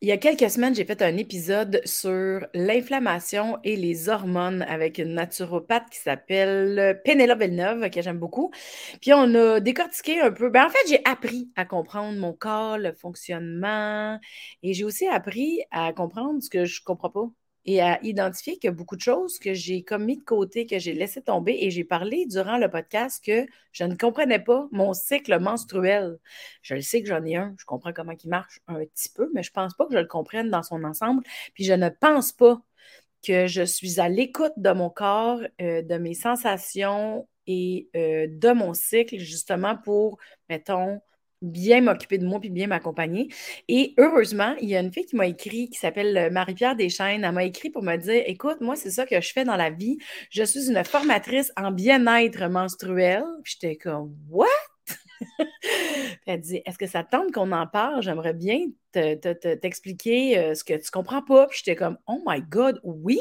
Il y a quelques semaines, j'ai fait un épisode sur l'inflammation et les hormones avec une naturopathe qui s'appelle Pénélope Villeneuve, que j'aime beaucoup. Puis on a décortiqué un peu. Ben, en fait, j'ai appris à comprendre mon corps, le fonctionnement, et j'ai aussi appris à comprendre ce que je ne comprends pas et à identifier qu'il beaucoup de choses que j'ai comme mis de côté, que j'ai laissé tomber. Et j'ai parlé durant le podcast que je ne comprenais pas mon cycle menstruel. Je le sais que j'en ai un, je comprends comment il marche un petit peu, mais je ne pense pas que je le comprenne dans son ensemble. Puis je ne pense pas que je suis à l'écoute de mon corps, euh, de mes sensations et euh, de mon cycle, justement pour, mettons, bien m'occuper de moi puis bien m'accompagner. Et heureusement, il y a une fille qui m'a écrit, qui s'appelle euh, Marie-Pierre Deschaines. Elle m'a écrit pour me dire Écoute, moi, c'est ça que je fais dans la vie. Je suis une formatrice en bien-être menstruel. J'étais comme What? elle dit Est-ce que ça tente qu'on en parle? J'aimerais bien t'expliquer euh, ce que tu comprends pas. Puis j'étais comme Oh my God, oui.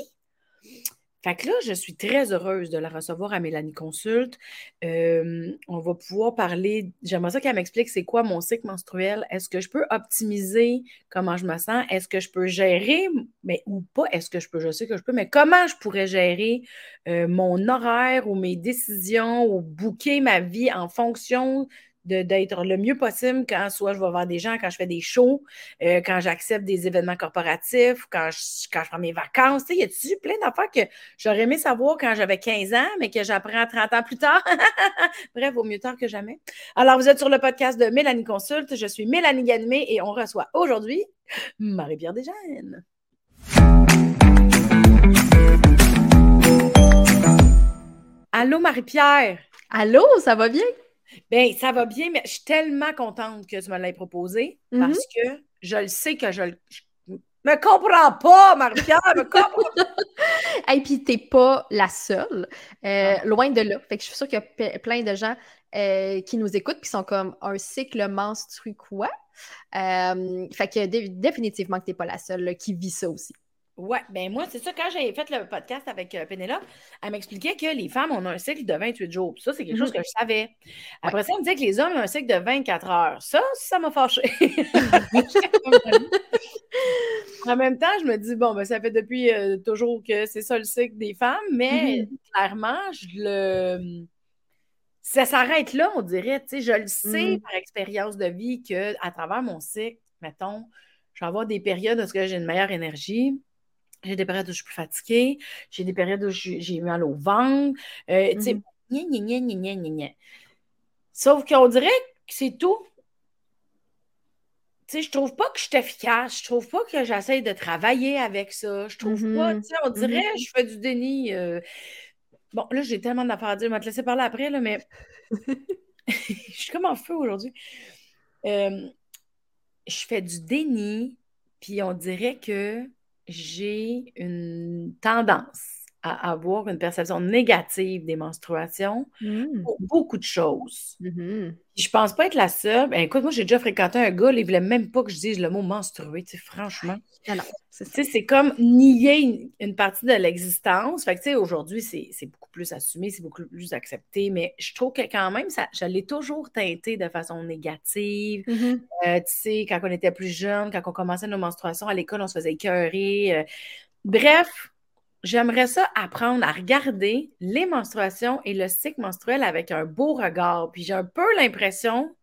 Je suis très heureuse de la recevoir à Mélanie Consulte. on va pouvoir parler. J'aimerais ça qu'elle m'explique c'est quoi mon cycle menstruel. Est-ce que je peux optimiser comment je me sens? Est-ce que je peux gérer, mais ou pas? Est-ce que je peux? Je sais que je peux, mais comment je pourrais gérer mon horaire ou mes décisions ou booker ma vie en fonction d'être le mieux possible quand soit je vais voir des gens, quand je fais des shows, euh, quand j'accepte des événements corporatifs, quand je, quand prends mes vacances. Sais, y a-tu plein d'affaires que j'aurais aimé savoir quand j'avais 15 ans, mais que j'apprends 30 ans plus tard? Bref, vaut mieux tard que jamais. Alors, vous êtes sur le podcast de Mélanie Consulte. Je suis Mélanie Ganmé et on reçoit aujourd'hui Marie-Pierre Desjeunes. Allô, Marie-Pierre? Allô, ça va bien? Bien, ça va bien, mais je suis tellement contente que tu me l'aies proposé parce mm-hmm. que je le sais que je, le, me comprends pas, Marie-Pierre, me comprends pas. Et puis, t'es pas la seule, euh, ah. loin de là. Fait que je suis sûre qu'il y a plein de gens euh, qui nous écoutent qui sont comme un cycle menstru quoi. Euh, fait que définitivement que t'es pas la seule qui vit ça aussi. Ouais, ben moi, c'est ça, quand j'ai fait le podcast avec euh, Pénélope, elle m'expliquait que les femmes ont un cycle de 28 jours. ça, c'est quelque chose mhm. que je savais. Après ça, elle me disait que les hommes ont un cycle de 24 heures. Ça, ça m'a fâché. en même temps, je me dis, bon, ben, ça fait depuis euh, toujours que c'est ça le cycle des femmes, mais mhm. clairement, je le. Ça s'arrête là, on dirait. Tu sais, je le sais mhm. par expérience de vie qu'à travers mon cycle, mettons, je vais avoir des périodes où j'ai une meilleure énergie j'ai des périodes où je suis plus fatiguée. J'ai des périodes où j'ai mal au ventre. Euh, tu sais, mm-hmm. Sauf qu'on dirait que c'est tout. Tu sais, je trouve pas que je suis efficace. Je trouve pas que j'essaie de travailler avec ça. Je trouve pas, mm-hmm. tu sais, on dirait que mm-hmm. je fais du déni. Euh. Bon, là, j'ai tellement d'affaires à dire. Je vais te laisser parler après, là, mais je suis comme en feu aujourd'hui. Euh, je fais du déni, puis on dirait que j'ai une tendance à avoir une perception négative des menstruations mmh. pour beaucoup de choses. Mmh je pense pas être la seule. Ben, écoute, moi, j'ai déjà fréquenté un gars, il voulait même pas que je dise le mot menstrué, tu sais, franchement. Alors, ah c'est comme nier une, partie de l'existence. Fait que, tu sais, aujourd'hui, c'est beaucoup plus assumé, c'est beaucoup plus accepté, mais je trouve que quand même, ça, je l'ai toujours teinté de façon négative. Mmh euh, tu sais, quand on était plus jeune, quand on commençait nos menstruations à l'école, on se faisait écœurer. Euh. bref, J'aimerais ça apprendre à regarder les menstruations et le cycle menstruel avec un beau regard. Puis j'ai un peu l'impression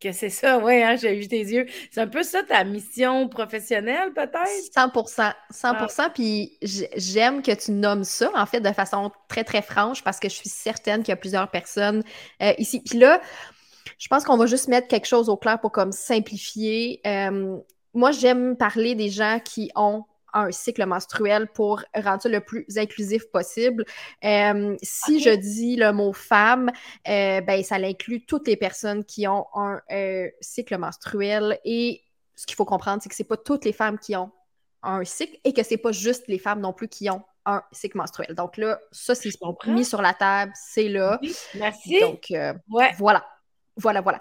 que c'est ça, oui, hein, j'ai vu tes yeux. C'est un peu ça ta mission professionnelle, peut-être? 100% 100% Puis j'aime que tu nommes ça, en fait, de façon très, très franche, parce que je suis certaine qu'il y a plusieurs personnes euh, ici. Puis là, je pense qu'on va juste mettre quelque chose au clair pour comme simplifier. Euh, moi, j'aime parler des gens qui ont un cycle menstruel pour rendre ça le plus inclusif possible. Euh, si je dis le mot femme, euh, ben, ça inclut toutes les personnes qui ont un euh, cycle menstruel et ce qu'il faut comprendre, c'est que c'est pas toutes les femmes qui ont un cycle et que c'est pas juste les femmes non plus qui ont un cycle menstruel. Donc là, ça, c'est mis sur la table, c'est là. merci. Donc, ouais. voilà. Voilà, voilà.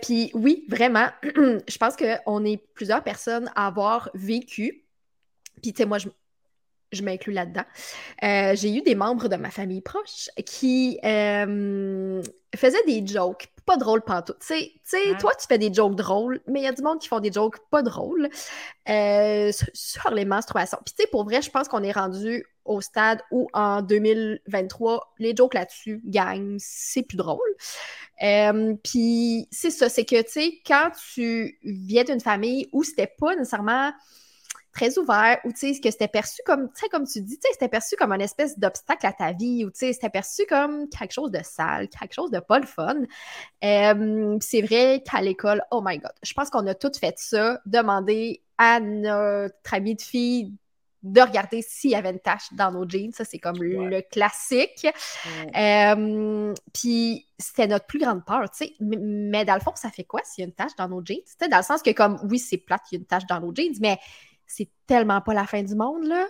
Puis oui, vraiment, je pense qu'on est plusieurs personnes à avoir vécu puis, tu sais, moi, je, je m'inclus là-dedans. Euh, j'ai eu des membres de ma famille proche qui euh, faisaient des jokes pas drôles pantoute. Tu sais, toi, tu fais des jokes drôles, mais il y a du monde qui font des jokes pas drôles euh, sur les menstruations. Puis tu sais, pour vrai, je pense qu'on est rendu au stade où en 2023, les jokes là-dessus gagnent, c'est plus drôle. Puis c'est ça, c'est que, tu sais, quand tu viens d'une famille où c'était pas nécessairement très ouvert, ou tu sais, que c'était perçu comme, tu sais, comme tu dis, tu sais, c'était perçu comme un espèce d'obstacle à ta vie, ou tu sais, c'était perçu comme quelque chose de sale, quelque chose de pas le fun. Euh, c'est vrai qu'à l'école, oh my god, je pense qu'on a toutes fait ça, demander à notre ami de fille de regarder s'il y avait une tache dans nos jeans. Ça, c'est comme le classique. Euh, puis c'était notre plus grande peur, tu sais. Mais, dans le fond, ça fait quoi s'il y a une tache dans nos jeans? Tu dans le sens que, comme, oui, c'est plate qu'il y a une tache dans nos jeans, mais c'est tellement pas la fin du monde, là.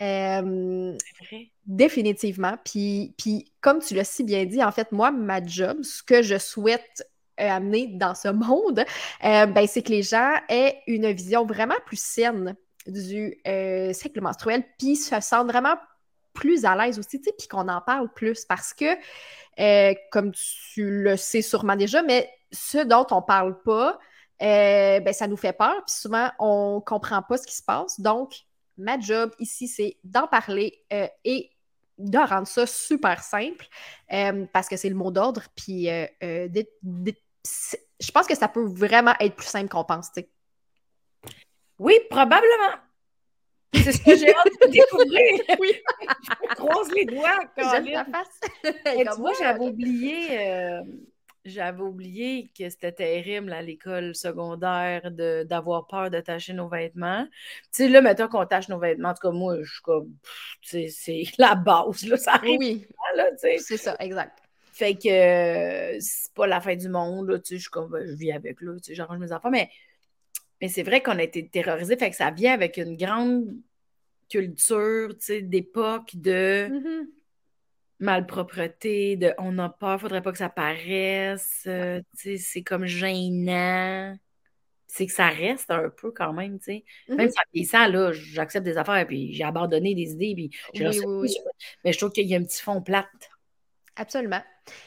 Euh, vrai. Définitivement. Puis, puis, comme tu l'as si bien dit, en fait, moi, ma job, ce que je souhaite euh, amener dans ce monde, euh, ben, c'est que les gens aient une vision vraiment plus saine du cycle menstruel, puis se sentent vraiment plus à l'aise aussi, puis qu'on en parle plus parce que, comme tu le sais sûrement déjà, mais ce dont on parle pas, euh, ben, ça nous fait peur. Puis souvent, on ne comprend pas ce qui se passe. Donc, ma job ici, c'est d'en parler euh, et de rendre ça super simple euh, parce que c'est le mot d'ordre. Puis je pense que ça peut vraiment être plus simple qu'on pense. Oui, probablement. C'est ce que j'ai hâte de découvrir. oui. je croise les doigts. J'aime ta face. Et tu vois, j'avais oublié j'avais oublié que c'était terrible à l'école secondaire d'avoir peur de tacher nos vêtements. Tu sais, là, maintenant qu'on tâche nos vêtements, en tout cas, moi, je suis comme, c'est la base, là, ça arrive. Oui, c'est ça, exact. Fait que euh, c'est pas la fin du monde, là, tu sais, je suis comme, ben, je vis avec, là, tu sais, j'arrange mes enfants, mais, mais c'est vrai qu'on a été terrorisés, fait que ça vient avec une grande culture, tu sais, d'époque de... Mm-hmm malpropreté, de on a peur, faudrait pas que ça paraisse, euh, c'est comme gênant. C'est que ça reste un peu quand même, tu sais. Même mm-hmm. ça là, j'accepte des affaires, puis j'ai abandonné des idées, puis Mais je trouve qu'il y a un petit fond plate. Absolument.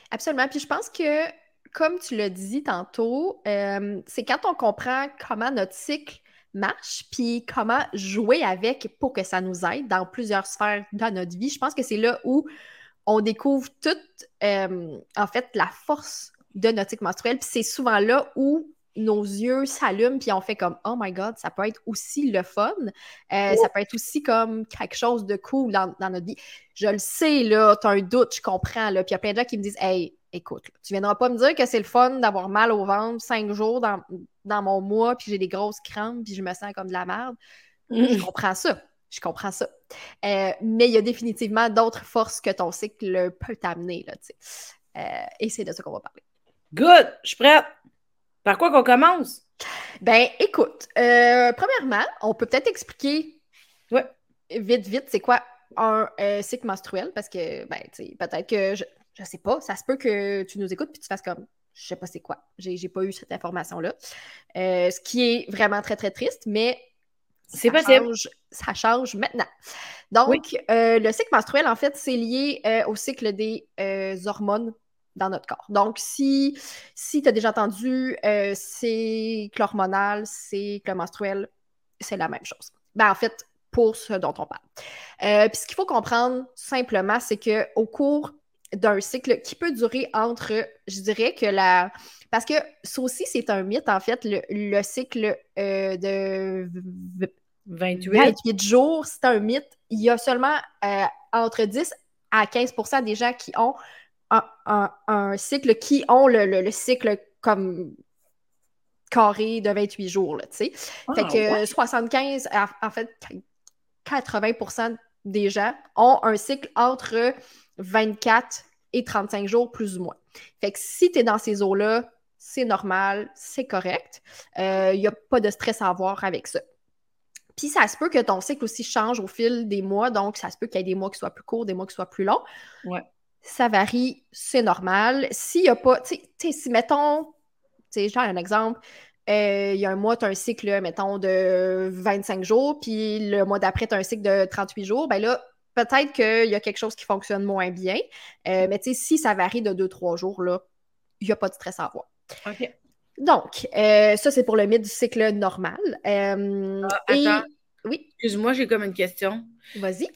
Absolument. Puis je pense que, comme tu l'as dit tantôt, euh, c'est quand on comprend comment notre cycle marche, puis comment jouer avec pour que ça nous aide dans plusieurs sphères de notre vie. Je pense que c'est là où on découvre toute, euh, en fait, la force de notre cycle menstruel. Puis c'est souvent là où nos yeux s'allument, puis on fait comme Oh my God, ça peut être aussi le fun. Euh, ça peut être aussi comme quelque chose de cool dans, notre vie. Je le sais, là, tu as un doute, je comprends. Là. Puis il y a plein de gens qui me disent Hey, écoute, tu viendras pas me dire que c'est le fun d'avoir mal au ventre cinq jours dans, dans mon mois, puis j'ai des grosses crampes, puis je me sens comme de la merde. Je comprends ça. Je comprends ça. Euh, mais il y a définitivement d'autres forces que ton cycle peut t'amener. Là, euh, et c'est de ça qu'on va parler. Good! Je suis prête. Par quoi qu'on commence? Ben, écoute, euh, premièrement, on peut peut-être expliquer ouais. vite, vite, c'est quoi un cycle menstruel, parce que, ben, tu sais, peut-être que, je, je sais pas, ça se peut que tu nous écoutes puis tu fasses comme, je sais pas c'est quoi, j'ai pas eu cette information-là. ce qui est vraiment très, très triste, mais c'est possible. Ça change maintenant. Donc, euh, le cycle menstruel, en fait, c'est lié euh, au cycle des euh, hormones dans notre corps. Donc, si, si tu as déjà entendu cycle hormonal, cycle menstruel, c'est la même chose. Ben, en fait, pour ce dont on parle. Puis ce qu'il faut comprendre simplement, c'est qu'au cours d'un cycle qui peut durer entre, je dirais que la... Parce que ça aussi, c'est un mythe, en fait, le, le cycle de 28. jours, c'est un mythe. Il y a seulement euh, entre 10 à 15% des gens qui ont un, cycle, qui ont le, cycle comme carré de 28 jours, tu sais. Ah, fait que 75, en fait, 80% des gens ont un cycle entre 24 et 35 jours, plus ou moins. Fait que si tu es dans ces eaux-là, c'est normal, c'est correct. Il euh, n'y a pas de stress à avoir avec ça. Puis ça se peut que ton cycle aussi change au fil des mois, donc ça se peut qu'il y ait des mois qui soient plus courts, des mois qui soient plus longs. Ouais. Ça varie, c'est normal. S'il n'y a pas, tu sais, si mettons, tu sais, genre un exemple, il y a un mois, tu as un cycle, mettons, de 25 jours, puis le mois d'après, tu as un cycle de 38 jours, ben là, peut-être qu'il y a quelque chose qui fonctionne moins bien. mais tu sais, si ça varie de 2-3 jours, là, il n'y a pas de stress à avoir. OK. Donc, ça, c'est pour le mythe du cycle normal. Ah, attends. Oui. Excuse-moi, j'ai comme une question. Vas-y.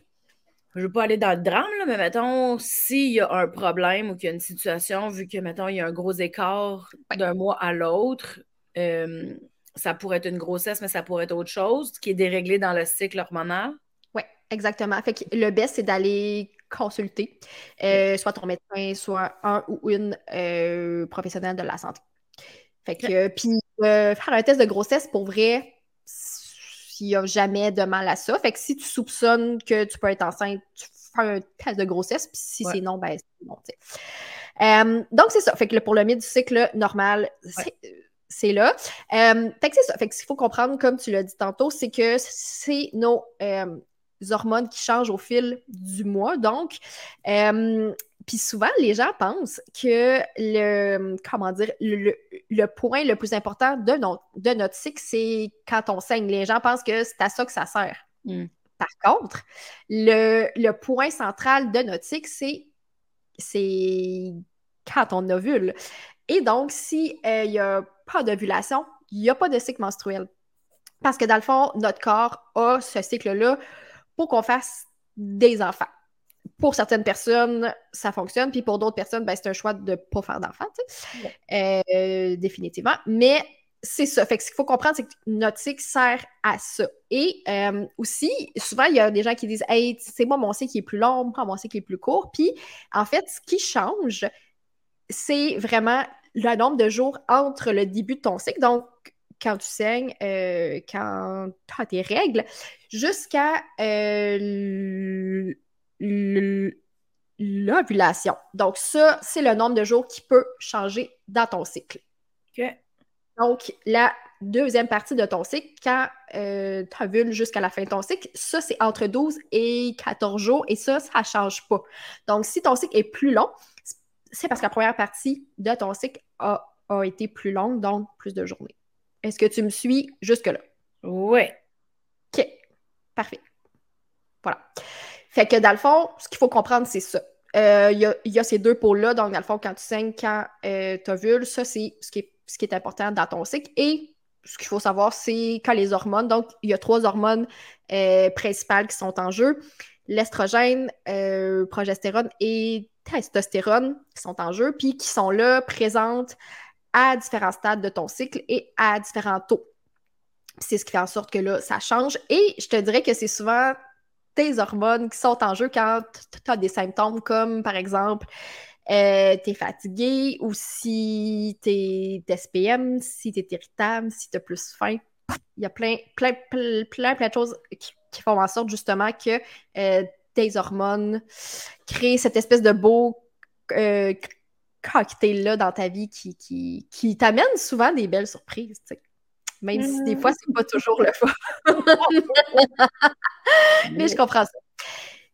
Je ne veux pas aller dans le drame, là, mais mettons, s'il y a un problème ou qu'il y a une situation, vu que, mettons, il y a un gros écart d'un mois à l'autre, euh, ça pourrait être une grossesse, mais ça pourrait être autre chose qui est déréglé dans le cycle hormonal? Oui, exactement. Fait que le best, c'est d'aller consulter, euh, soit ton médecin, soit un ou une euh, professionnelle de la santé. Fait que, puis faire un test de grossesse, pour vrai, il n'y a jamais de mal à ça. Fait que si tu soupçonnes que tu peux être enceinte, tu fais un test de grossesse, puis si c'est non, ben c'est non, euh, donc, c'est ça. Fait que pour le mythe du cycle normal, c'est là. Euh, fait que c'est ça. Fait que ce qu'il faut comprendre, comme tu l'as dit tantôt, c'est que c'est nos euh, hormones qui changent au fil du mois. Donc, puis souvent, les gens pensent que le, comment dire, le, point le plus important de, de notre cycle, c'est quand on saigne. Les gens pensent que c'est à ça que ça sert. Mm. Par contre, le, point central de notre cycle, c'est, c'est quand on ovule. Et donc, s'il euh, n'y a pas d'ovulation, il n'y a pas de cycle menstruel. Parce que dans le fond, notre corps a ce cycle-là pour qu'on fasse des enfants pour certaines personnes, ça fonctionne, puis pour d'autres personnes, ben, c'est un choix de ne pas faire d'enfant, euh, définitivement. Mais c'est ça. Fait que ce qu'il faut comprendre, c'est que notre cycle sert à ça. Et euh, aussi, souvent, il y a des gens qui disent Hey, c'est moi, mon cycle qui est plus long, moi, mon cycle qui est plus court. Puis, en fait, ce qui change, c'est vraiment le nombre de jours entre le début de ton cycle. Donc, quand tu saignes, euh, quand tu as tes règles, jusqu'à l'ovulation. Donc, ça, c'est le nombre de jours qui peut changer dans ton cycle. Donc, la deuxième partie de ton cycle, quand euh, tu ovules jusqu'à la fin de ton cycle, ça, c'est entre 12 et 14 jours et ça, ça ne change pas. Donc, si ton cycle est plus long, c'est parce que la première partie de ton cycle a, a été plus longue, donc plus de journées. Est-ce que tu me suis jusque-là? Oui. OK. Parfait. Voilà. Fait que dans le fond, ce qu'il faut comprendre, c'est ça. Euh, il y, a, ces deux pôles-là. Donc, dans le fond, quand tu saignes, quand euh, tu ovules, ça, c'est ce qui, est, ce qui est important dans ton cycle. Et ce qu'il faut savoir, c'est quand les hormones, donc il y a trois hormones euh, principales qui sont en jeu l'estrogène, progestérone et testostérone qui sont en jeu, puis qui sont là, présentes à différents stades de ton cycle et à différents taux. C'est ce qui fait en sorte que là, ça change. Et je te dirais que c'est souvent tes hormones qui sont en jeu quand tu as des symptômes comme, par exemple, euh, tu es fatigué ou si tu es SPM, si tu es irritable, si tu as plus faim. Il y a plein, plein, plein, plein, plein de choses qui, font en sorte justement que euh, tes hormones créent cette espèce de beau euh, cocktail-là dans ta vie qui, qui, qui t'amène souvent des belles surprises. Même si des fois, c'est pas toujours le fun. Mais je comprends ça.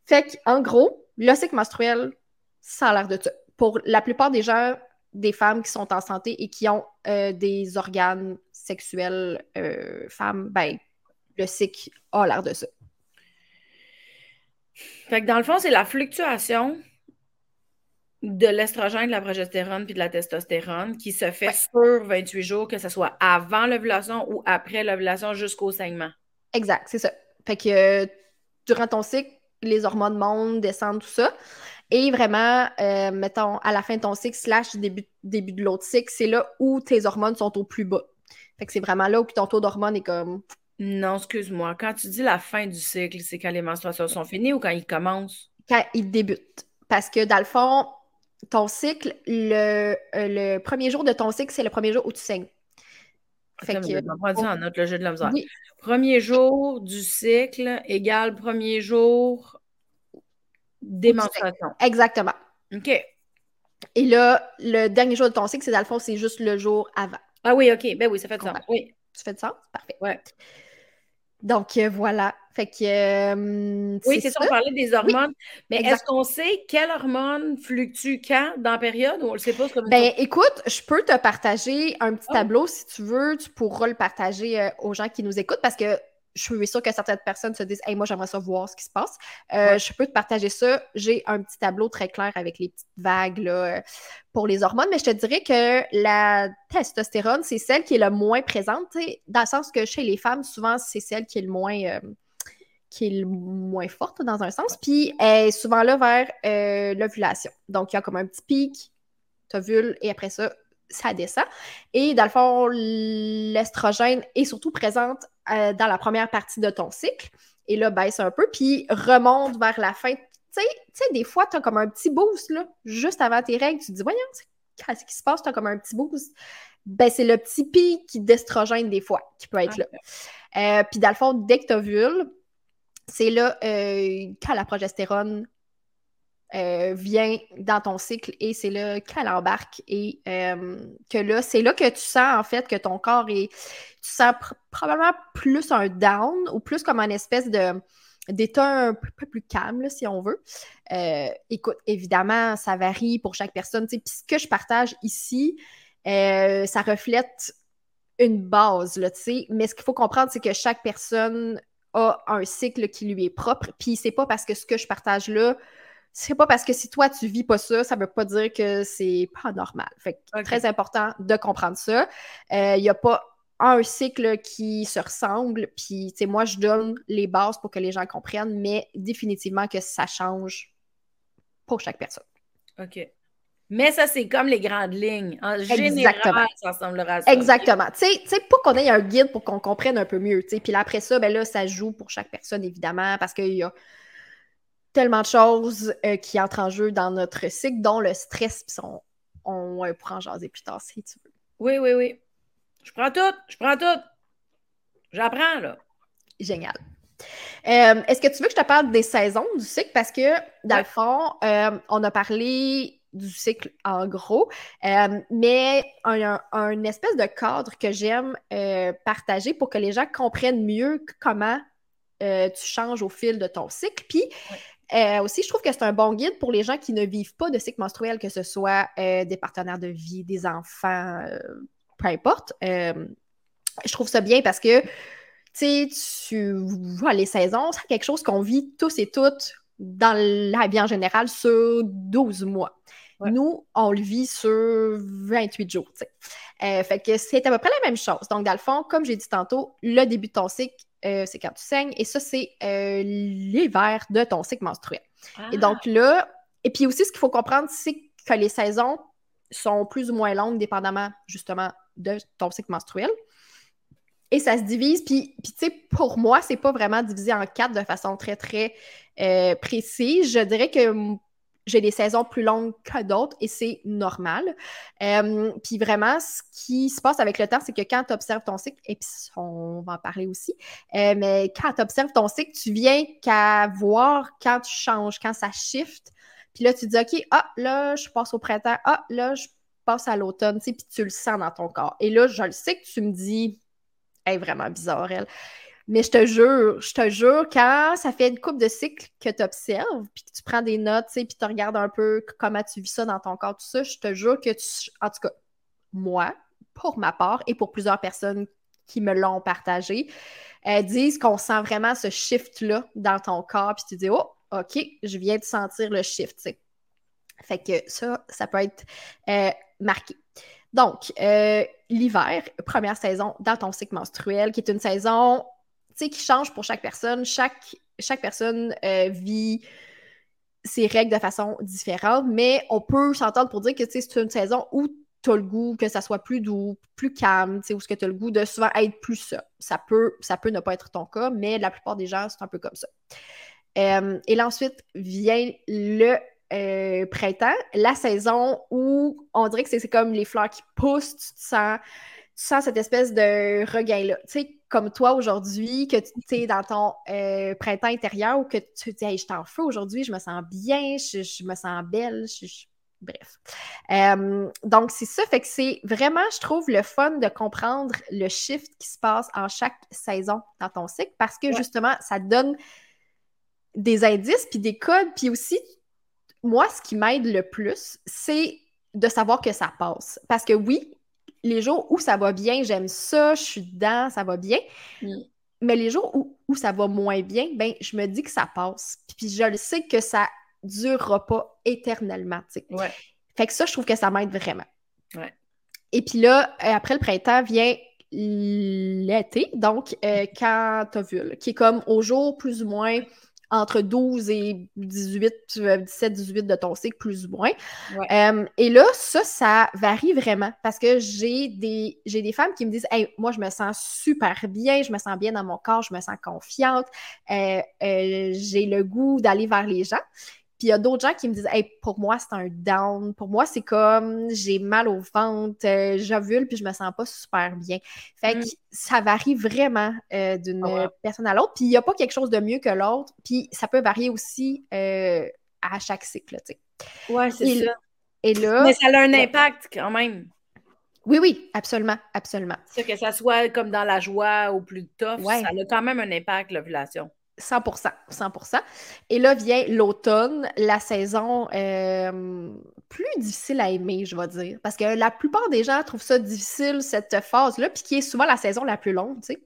Fait qu'en gros, le cycle menstruel, ça a l'air de ça. Pour la plupart des gens, des femmes qui sont en santé et qui ont euh, des organes sexuels euh, femmes, ben, le cycle a l'air de ça. Fait que dans le fond, c'est la fluctuation de l'estrogène, de la progestérone puis de la testostérone qui se fait sur 28 jours, que ce soit avant l'ovulation ou après l'ovulation jusqu'au saignement. Exact, c'est ça. Fait que euh, durant ton cycle, les hormones montent, descendent, tout ça. Et vraiment, euh, mettons, à la fin de ton cycle, slash début, début de l'autre cycle, c'est là où tes hormones sont au plus bas. Fait que c'est vraiment là où ton taux d'hormones est comme. Non, excuse-moi. Quand tu dis la fin du cycle, c'est quand les menstruations sont finies ou quand ils commencent? Quand ils débutent. Parce que dans le fond, ton cycle, le, euh, le premier jour de ton cycle, c'est le premier jour où tu saignes. Fait que, en note le jeu de la misère. Premier jour du cycle égale premier jour des menstruations. Exactement. OK. Et là, le dernier jour de ton cycle, c'est dans le fond, c'est juste le jour avant. Ah oui, OK. Ben oui, ça fait du sens. Oui. Ça fait du sens? Parfait. Ouais. Donc voilà. Fait que. Euh, oui, c'est ça, on parlait des hormones. mais est-ce qu'on sait quelle hormone fluctue quand dans la période ou on le sait pas? Comme ben, écoute, je peux te partager un petit oh. tableau si tu veux. Tu pourras le partager euh, aux gens qui nous écoutent parce que je suis sûre que certaines personnes se disent Hey, moi, j'aimerais ça voir ce qui se passe. Euh, je peux te partager ça. J'ai un petit tableau très clair avec les petites vagues là, pour les hormones, mais je te dirais que la testostérone, c'est celle qui est le moins présente, dans le sens que chez les femmes, souvent, c'est celle qui est le moins qui est le moins forte dans un sens, puis elle est souvent là vers euh, l'ovulation. Donc, il y a comme un petit pic, t'ovules, et après ça, ça descend. Et dans le fond, l'estrogène est surtout présente euh, dans la première partie de ton cycle, et là, baisse un peu, puis remonte vers la fin. Tu sais, des fois, tu as comme un petit boost, là, juste avant tes règles, tu te dis, voyons, qu'est-ce qui se passe? Tu as comme un petit boost. Ben, c'est le petit pic d'estrogène, des fois, qui peut être là. Euh, puis dans le fond, dès que tu ovules, c'est là euh, quand la progestérone euh, vient dans ton cycle et c'est là qu'elle embarque et euh, que là, c'est là que tu sens en fait que ton corps est. Tu sens probablement plus un down ou plus comme une espèce de d'état un peu plus calme, si on veut. écoute, évidemment, ça varie pour chaque personne. Puis ce que je partage ici, ça reflète une base, là, mais ce qu'il faut comprendre, c'est que chaque personne a un cycle qui lui est propre. Puis c'est pas parce que ce que je partage là, c'est pas parce que si toi tu vis pas ça, ça veut pas dire que c'est pas normal. Fait que très important de comprendre ça. Il euh, y a pas un cycle qui se ressemble, puis moi je donne les bases pour que les gens comprennent, mais définitivement que ça change pour chaque personne. OK. Mais ça, c'est comme les grandes lignes. En général, ça ressemblera à ça. Exactement. Tu sais, pas qu'on ait un guide pour qu'on comprenne un peu mieux. Puis après ça, ben là, ça joue pour chaque personne, évidemment, parce qu'il y a tellement de choses euh, qui entrent en jeu dans notre cycle, dont le stress. Puis on, on, pourra en jaser plus tard si tu veux. Oui, oui, oui. Je prends tout. Je prends tout. J'apprends, là. Génial. Euh, est-ce que tu veux que je te parle des saisons du cycle? Parce que, dans le fond, euh, on a parlé du cycle en gros, mais un, espèce de cadre que j'aime partager pour que les gens comprennent mieux comment euh, tu changes au fil de ton cycle. Puis aussi, je trouve que c'est un bon guide pour les gens qui ne vivent pas de cycle menstruel, que ce soit des partenaires de vie, des enfants, peu importe. je trouve ça bien parce que tu tu vois les saisons, c'est quelque chose qu'on vit tous et toutes dans la vie en général sur 12 mois. Nous, on le vit sur 28 jours. Euh, fait que c'est à peu près la même chose. Donc, dans le fond, comme j'ai dit tantôt, le début de ton cycle, euh, c'est quand tu saignes, et ça, c'est euh, l'hiver de ton cycle menstruel. Et donc ah! là, et puis aussi, ce qu'il faut comprendre, c'est que les saisons sont plus ou moins longues, dépendamment justement de ton cycle menstruel. Et ça se divise, puis, puis tu sais, pour moi, c'est pas vraiment divisé en quatre de façon très, très précise. Je dirais que j'ai des saisons plus longues que d'autres et c'est normal. Euh, puis vraiment, ce qui se passe avec le temps, c'est que quand tu observes ton cycle, et puis on va en parler aussi, euh, mais quand tu observes ton cycle, tu viens qu'à voir quand tu changes, quand ça shift. Puis là, tu dis, OK, ah, là, je passe au printemps, ah, là, je passe à l'automne, tu sais, puis tu le sens dans ton corps. Et là, je le sais que tu me dis, elle est vraiment bizarre, elle. Mais je te jure, je te jure, quand ça fait une coupe de cycles que tu observes, puis tu prends des notes, puis tu regardes un peu comment tu vis ça dans ton corps, tout ça, je te jure que tu. En tout cas, moi, pour ma part, et pour plusieurs personnes qui me l'ont partagé, disent qu'on sent vraiment ce shift-là dans ton corps, puis tu dis, oh, OK, je viens de sentir le shift, tu sais. Fait que ça, ça peut être euh, marqué. Donc, euh, l'hiver, première saison dans ton cycle menstruel, qui est une saison qui change pour chaque personne. Chaque, chaque personne euh, vit ses règles de façon différente, mais on peut s'entendre pour dire que c'est une saison où tu as le goût que ça soit plus doux, plus calme, ou ce que tu as le goût de souvent être plus ça. Ça peut, ça peut ne pas être ton cas, mais la plupart des gens, c'est un peu comme ça. Euh, et là, ensuite vient le euh, printemps, la saison où on dirait que c'est comme les fleurs qui poussent, tu te sens tu sens cette espèce de regain-là. Tu sais, comme toi aujourd'hui, que tu es dans ton euh, printemps intérieur ou que tu te dis, hey, je t'en feu aujourd'hui, je me sens bien, je, me sens belle, je, Bref. Euh, donc, c'est ça. Fait que c'est vraiment, je trouve, le fun de comprendre le shift qui se passe en chaque saison dans ton cycle parce que justement, ça donne des indices puis des codes. Puis aussi, moi, ce qui m'aide le plus, c'est de savoir que ça passe. Parce que oui, les jours où ça va bien, j'aime ça, je suis dedans, ça va bien. Mm. Mais les jours où, ça va moins bien, ben, je me dis que ça passe. Puis je le sais que ça durera pas éternellement. Ouais. Fait que ça, je trouve que ça m'aide vraiment. Ouais. Et puis là, euh, après le printemps vient l'été, donc euh, quand vu, qui est comme au jour plus ou moins entre 12 et 18, 17, 18 de ton cycle, plus ou moins. Euh, et là, ça, ça varie vraiment parce que j'ai des, j'ai des femmes qui me disent Hey, moi, je me sens super bien, je me sens bien dans mon corps, je me sens confiante, euh, euh, j'ai le goût d'aller vers les gens. Puis il y a d'autres gens qui me disent Hey, pour moi, c'est un down. Pour moi, c'est comme j'ai mal au ventre, euh, j'ovule, puis je me sens pas super bien. Fait que mm. ça varie vraiment euh, d'une ah personne à l'autre. Puis il n'y a pas quelque chose de mieux que l'autre. Puis ça peut varier aussi euh, à chaque cycle. sais. Ouais, c'est ça. Et là. Mais ça a un impact quand même. Oui, oui, absolument, absolument. Que ça soit comme dans la joie ou plus tough, ça a quand même un impact, l'ovulation. 100 100% Et là vient l'automne, la saison euh, plus difficile à aimer, je vais dire. Parce que la plupart des gens trouvent ça difficile, cette phase-là, puis qui est souvent la saison la plus longue, tu sais.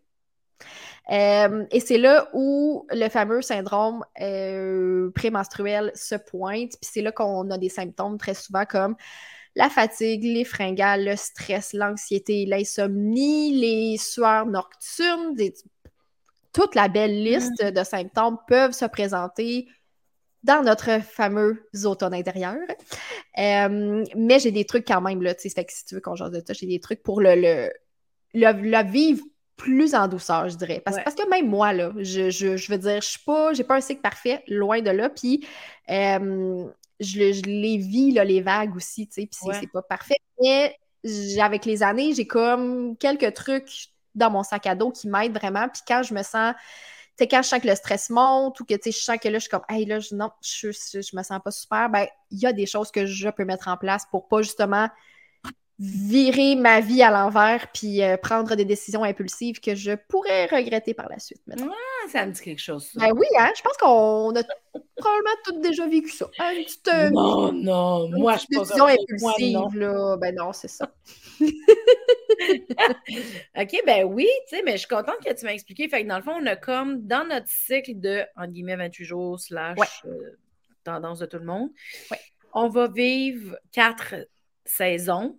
Euh, et c'est là où le fameux syndrome euh, prémenstruel se pointe, puis c'est là qu'on a des symptômes très souvent comme la fatigue, les fringales, le stress, l'anxiété, l'insomnie, les sueurs nocturnes, des toute la belle liste mm. de symptômes peuvent se présenter dans notre fameux automne intérieur. Euh, mais j'ai des trucs quand même, là, tu sais, si tu veux qu'on change de ça, j'ai des trucs pour le, le, le, vivre plus en douceur, je dirais. Parce, parce que même moi, là, je, je, veux dire, je suis pas, j'ai pas un cycle parfait, loin de là, puis euh, je, je, les vis, là, les vagues aussi, tu sais, puis c'est pas parfait. Mais avec les années, j'ai comme quelques trucs dans mon sac à dos qui m'aide vraiment. Puis quand je me sens, tu sais, quand je sens que le stress monte ou que, tu je sens que là, je suis comme, hey, là, je, non, je, je, me sens pas super, ben, il y a des choses que je peux mettre en place pour pas justement virer ma vie à l'envers puis euh, prendre des décisions impulsives que je pourrais regretter par la suite. Ouais, ça me dit quelque chose. Ben oui, hein? Je pense qu'on a probablement toutes déjà vécu ça. Une petite, euh, non, non, moi je décision impulsive, là. Ben non, c'est ça. OK, ben oui, tu sais, mais je suis contente que tu m'as expliqué. Fait que dans le fond, on a comme dans notre cycle de, entre guillemets, 28 jours slash euh, tendance de tout le monde, on va vivre quatre saisons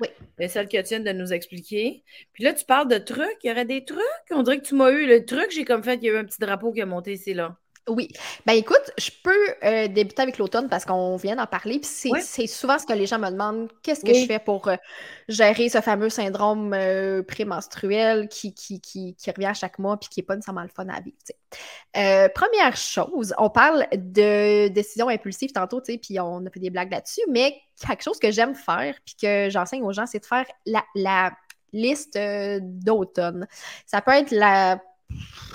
oui. C'est celle que tu de nous expliquer. Puis là, tu parles de trucs. Il y aurait des trucs. On dirait que tu m'as eu le truc. J'ai comme fait qu'il y a eu un petit drapeau qui a monté ici, là. Oui. Ben écoute, je peux euh, débuter avec l'automne parce qu'on vient d'en parler. Puis c'est souvent ce que les gens me demandent qu'est-ce que je fais pour euh, gérer ce fameux syndrome euh, prémenstruel qui, qui, qui, revient à chaque mois puis qui n'est pas nécessairement le fun à vivre. première chose, on parle de décision impulsive tantôt, puis on a fait des blagues là-dessus, mais quelque chose que j'aime faire puis que j'enseigne aux gens, c'est de faire la, la liste d'automne. Ça peut être la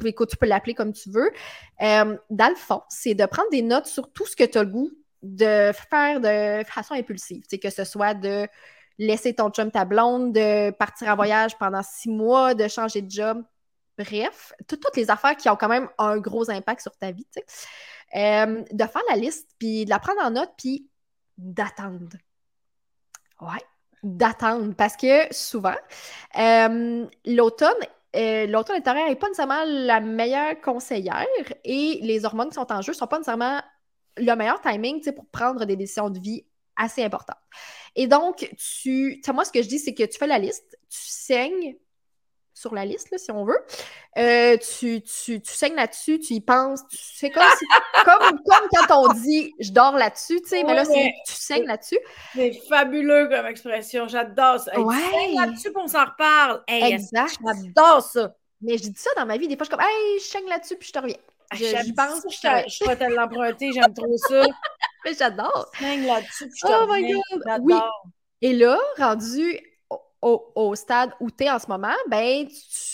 écoute, tu peux l'appeler comme tu veux. Euh, dans le fond, c'est de prendre des notes sur tout ce que tu as le goût de faire de façon impulsive. Que ce soit de laisser ton chum ta blonde, de partir en voyage pendant six mois, de changer de job. Bref, toutes les affaires qui ont quand même un gros impact sur ta vie. Euh, de faire la liste, puis de la prendre en note, puis d'attendre. Ouais, d'attendre. Parce que souvent, euh, l'automne euh, n'est pas nécessairement la meilleure conseillère et les hormones qui sont en jeu ne sont pas nécessairement le meilleur timing pour prendre des décisions de vie assez importantes. Et donc, tu, moi, ce que je dis, c'est que tu fais la liste, tu saignes sur la liste, si on veut. Euh, tu, tu, tu saignes là-dessus, tu y penses. C'est comme, comme, comme quand on dit je dors là-dessus, tu sais, mais là, c'est tu saignes là-dessus. C'est fabuleux comme expression. J'adore ça. ouais. Tu saignes là-dessus, on s'en reparle. exact. J'adore ça? Mais je dis ça dans ma vie. Des fois, je suis comme Hey, je saigne là-dessus, puis je te reviens. Je, je pense que je, je vais te l'emprunter, j'aime trop ça. mais j'adore. Saigne là-dessus, puis je te oh reviens. Oui. Et là, rendu au, stade où tu es en ce moment, ben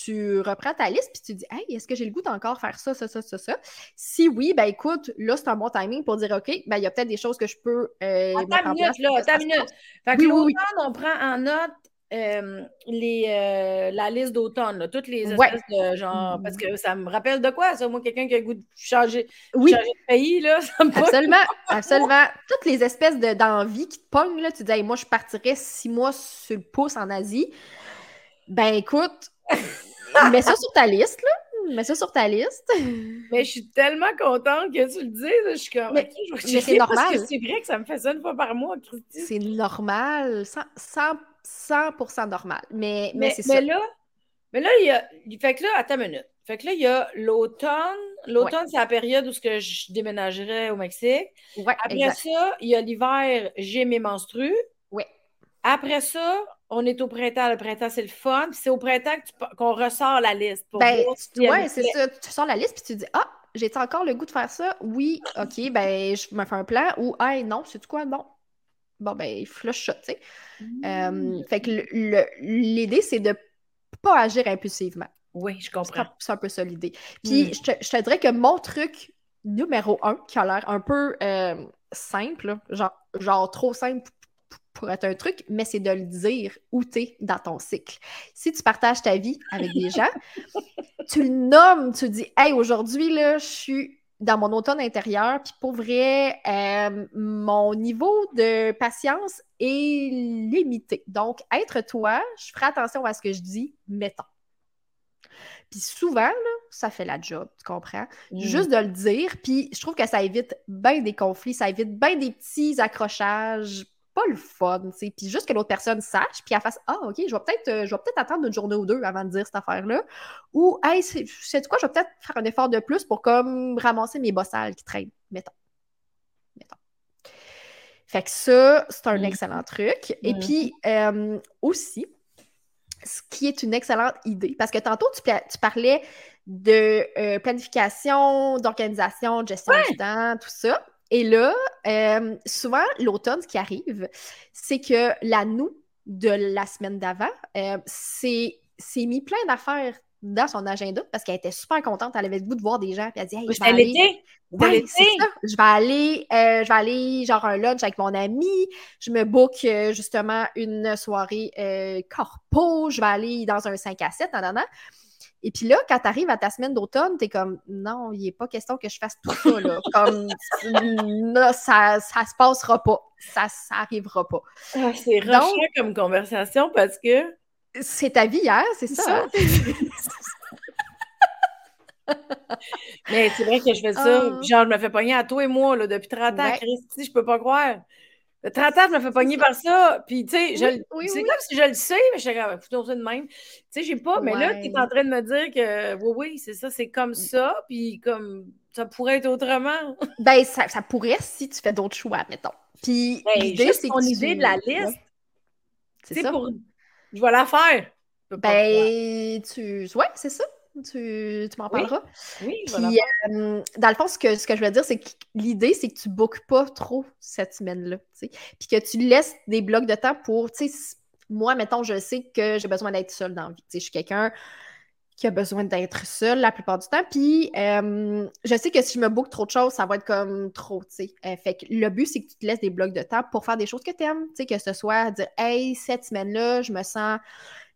tu reprends ta liste puis tu dis Hey, est-ce que j'ai le goût d'encore faire ça, ça, ça, ça, ça? Si oui, ben écoute, là, c'est un bon timing pour dire OK, ben il y a peut-être des choses que je peux. Euh, attends une minute, là, attends une minute. Fait que oui, on prend en note euh, les, euh, la liste d'automne, toutes les espèces de genre. Parce que ça me rappelle de quoi, ça? Moi, quelqu'un qui a le goût de changer, changer de pays, là, ça me Absolument, absolument. Toutes les espèces d'envie qui te pognent, là, tu dis, moi, je partirais six mois sur le pouce en Asie. Ben, écoute, mets ça sur ta liste, là. Mets ça sur ta liste. Mais je suis tellement contente que tu le dises. Je suis comme, mais, c'est normal. c'est vrai que ça me fait ça une fois par mois, Christy. C'est normal. Sans, sans 100% normal. Mais, mais, c'est ça. Là, mais là, il y a. Fait que là, attends une minute. Fait que là, il y a l'automne. L'automne, c'est la période où que je déménagerais au Mexique. Après ça, il y a l'hiver, j'ai mes menstrues. Oui. Après ça, on est au printemps. Le printemps, c'est le fun. c'est au printemps qu'on ressort la liste. ben, ouais, c'est ça. Tu sors la liste puis tu dis Ah, j'ai encore le goût de faire ça? Oui, OK, ben, je me fais un plan. Ou, hey, non, c'est quoi? Non, bon, ben, flush ça, tu sais. Mmh. fait que l'idée, c'est de pas agir impulsivement. Oui, je comprends. C'est un peu ça l'idée. Puis mmh. je, te, je, te, dirais que mon truc numéro un, qui a l'air un peu simple, genre, genre trop simple pour être un truc, mais c'est de le dire où tu es dans ton cycle. Si tu partages ta vie avec des gens, tu le nommes, tu dis Hey, aujourd'hui, là, je suis dans mon automne intérieur. Puis pour vrai, euh, mon niveau de patience est limité. Donc, être toi, je ferai attention à ce que je dis, mettons. Puis souvent, ça fait la job, tu comprends? Mm. Juste de le dire, puis je trouve que ça évite bien des conflits, ça évite bien des petits accrochages pas le fun, tu sais. Puis juste que l'autre personne sache, puis elle fasse Ah, OK, je vais peut-être euh, peut attendre une journée ou deux avant de dire cette affaire-là. Ou Hey, c'est quoi, je vais peut-être faire un effort de plus pour comme ramasser mes bossales qui traînent, mettons. Mettons. Fait que ça, c'est un mm. excellent truc. Et mm. puis euh, aussi, ce qui est une excellente idée, parce que tantôt, tu, tu parlais de euh, planification, d'organisation, de gestion du temps, tout ça. Et là, euh, souvent, l'automne, ce qui arrive, c'est que la nous de la semaine d'avant euh, s'est mis plein d'affaires dans son agenda parce qu'elle était super contente. Elle avait le goût de voir des gens. Puis elle dit hey, je vais aller. Ouais. Je vais aller, euh, je vais aller genre un lunch avec mon ami. Je me book justement une soirée corpo. Je vais aller dans un 5 à 7. Nan, nan, et puis là, quand tu arrives à ta semaine d'automne, tu es comme non, il n'est pas question que je fasse tout ça. Là. comme non, ça ne se passera pas. Ça n'arrivera pas. Ah, c'est rushant comme conversation parce que. C'est ta vie hier, c'est ça. Mais c'est vrai que je fais ça. Ah. Genre, je me fais pogner à toi et moi là, depuis 30 ans. Christy, je peux pas croire. 30 ans, je me fais pogner par ça. Puis, tu sais, c'est comme si je le sais, mais je suis comme, ça de même. Tu sais, j'ai pas. Mais là, tu es en train de me dire que, oui, oui, c'est ça, c'est comme ça. Puis, comme, ça pourrait être autrement. ben, ça, ça, pourrait si tu fais d'autres choix, mettons. Puis, ben, l'idée, c'est ton idée de la liste. C'est ça. Pour... Je vais la faire. Ben, tu. Ouais, c'est ça tu, m'en parleras. Oui, Puis, euh, dans le fond, ce que, ce que je veux dire, c'est que l'idée, c'est que tu ne bookes pas trop cette semaine-là. Puis que tu laisses des blocs de temps pour. Moi, mettons, je sais que j'ai besoin d'être seule dans la vie. Je suis quelqu'un qui a besoin d'être seul la plupart du temps. Puis euh, je sais que si je me book trop de choses, ça va être comme trop, tu sais. Euh, fait que le but, c'est que tu te laisses des blocs de temps pour faire des choses que tu aimes, tu sais, que ce soit dire, hey, cette semaine-là, je me sens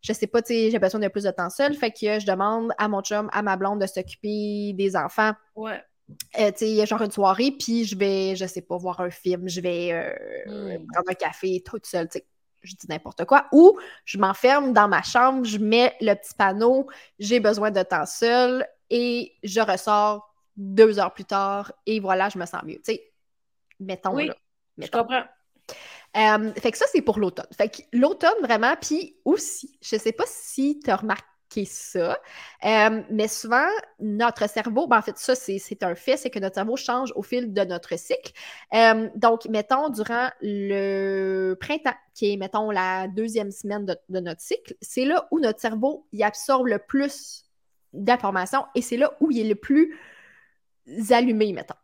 je sais pas, tu sais, j'ai besoin de plus de temps seul. Fait que je demande à mon chum, à ma blonde de s'occuper des enfants. Ouais. Euh, tu sais, genre une soirée, puis je vais, je sais pas, voir un film, je vais euh, hmm. prendre un café toute seule, tu sais. Je dis n'importe quoi. Ou je m'enferme dans ma chambre, je mets le petit panneau, j'ai besoin de temps seul et je ressors deux heures plus tard et voilà, je me sens mieux. Tu sais, mettons oui, là. Je comprends. Euh, fait que ça, c'est pour l'automne. Fait que l'automne, vraiment, puis aussi, je sais pas si tu as remarqué ça, euh, mais souvent, notre cerveau, ben en fait, ça, c'est un fait, c'est que notre cerveau change au fil de notre cycle. Euh, donc, mettons, durant le printemps, qui est, mettons, la deuxième semaine de, de notre cycle, c'est là où notre cerveau, il absorbe le plus d'informations et c'est là où il est le plus allumé, mettons.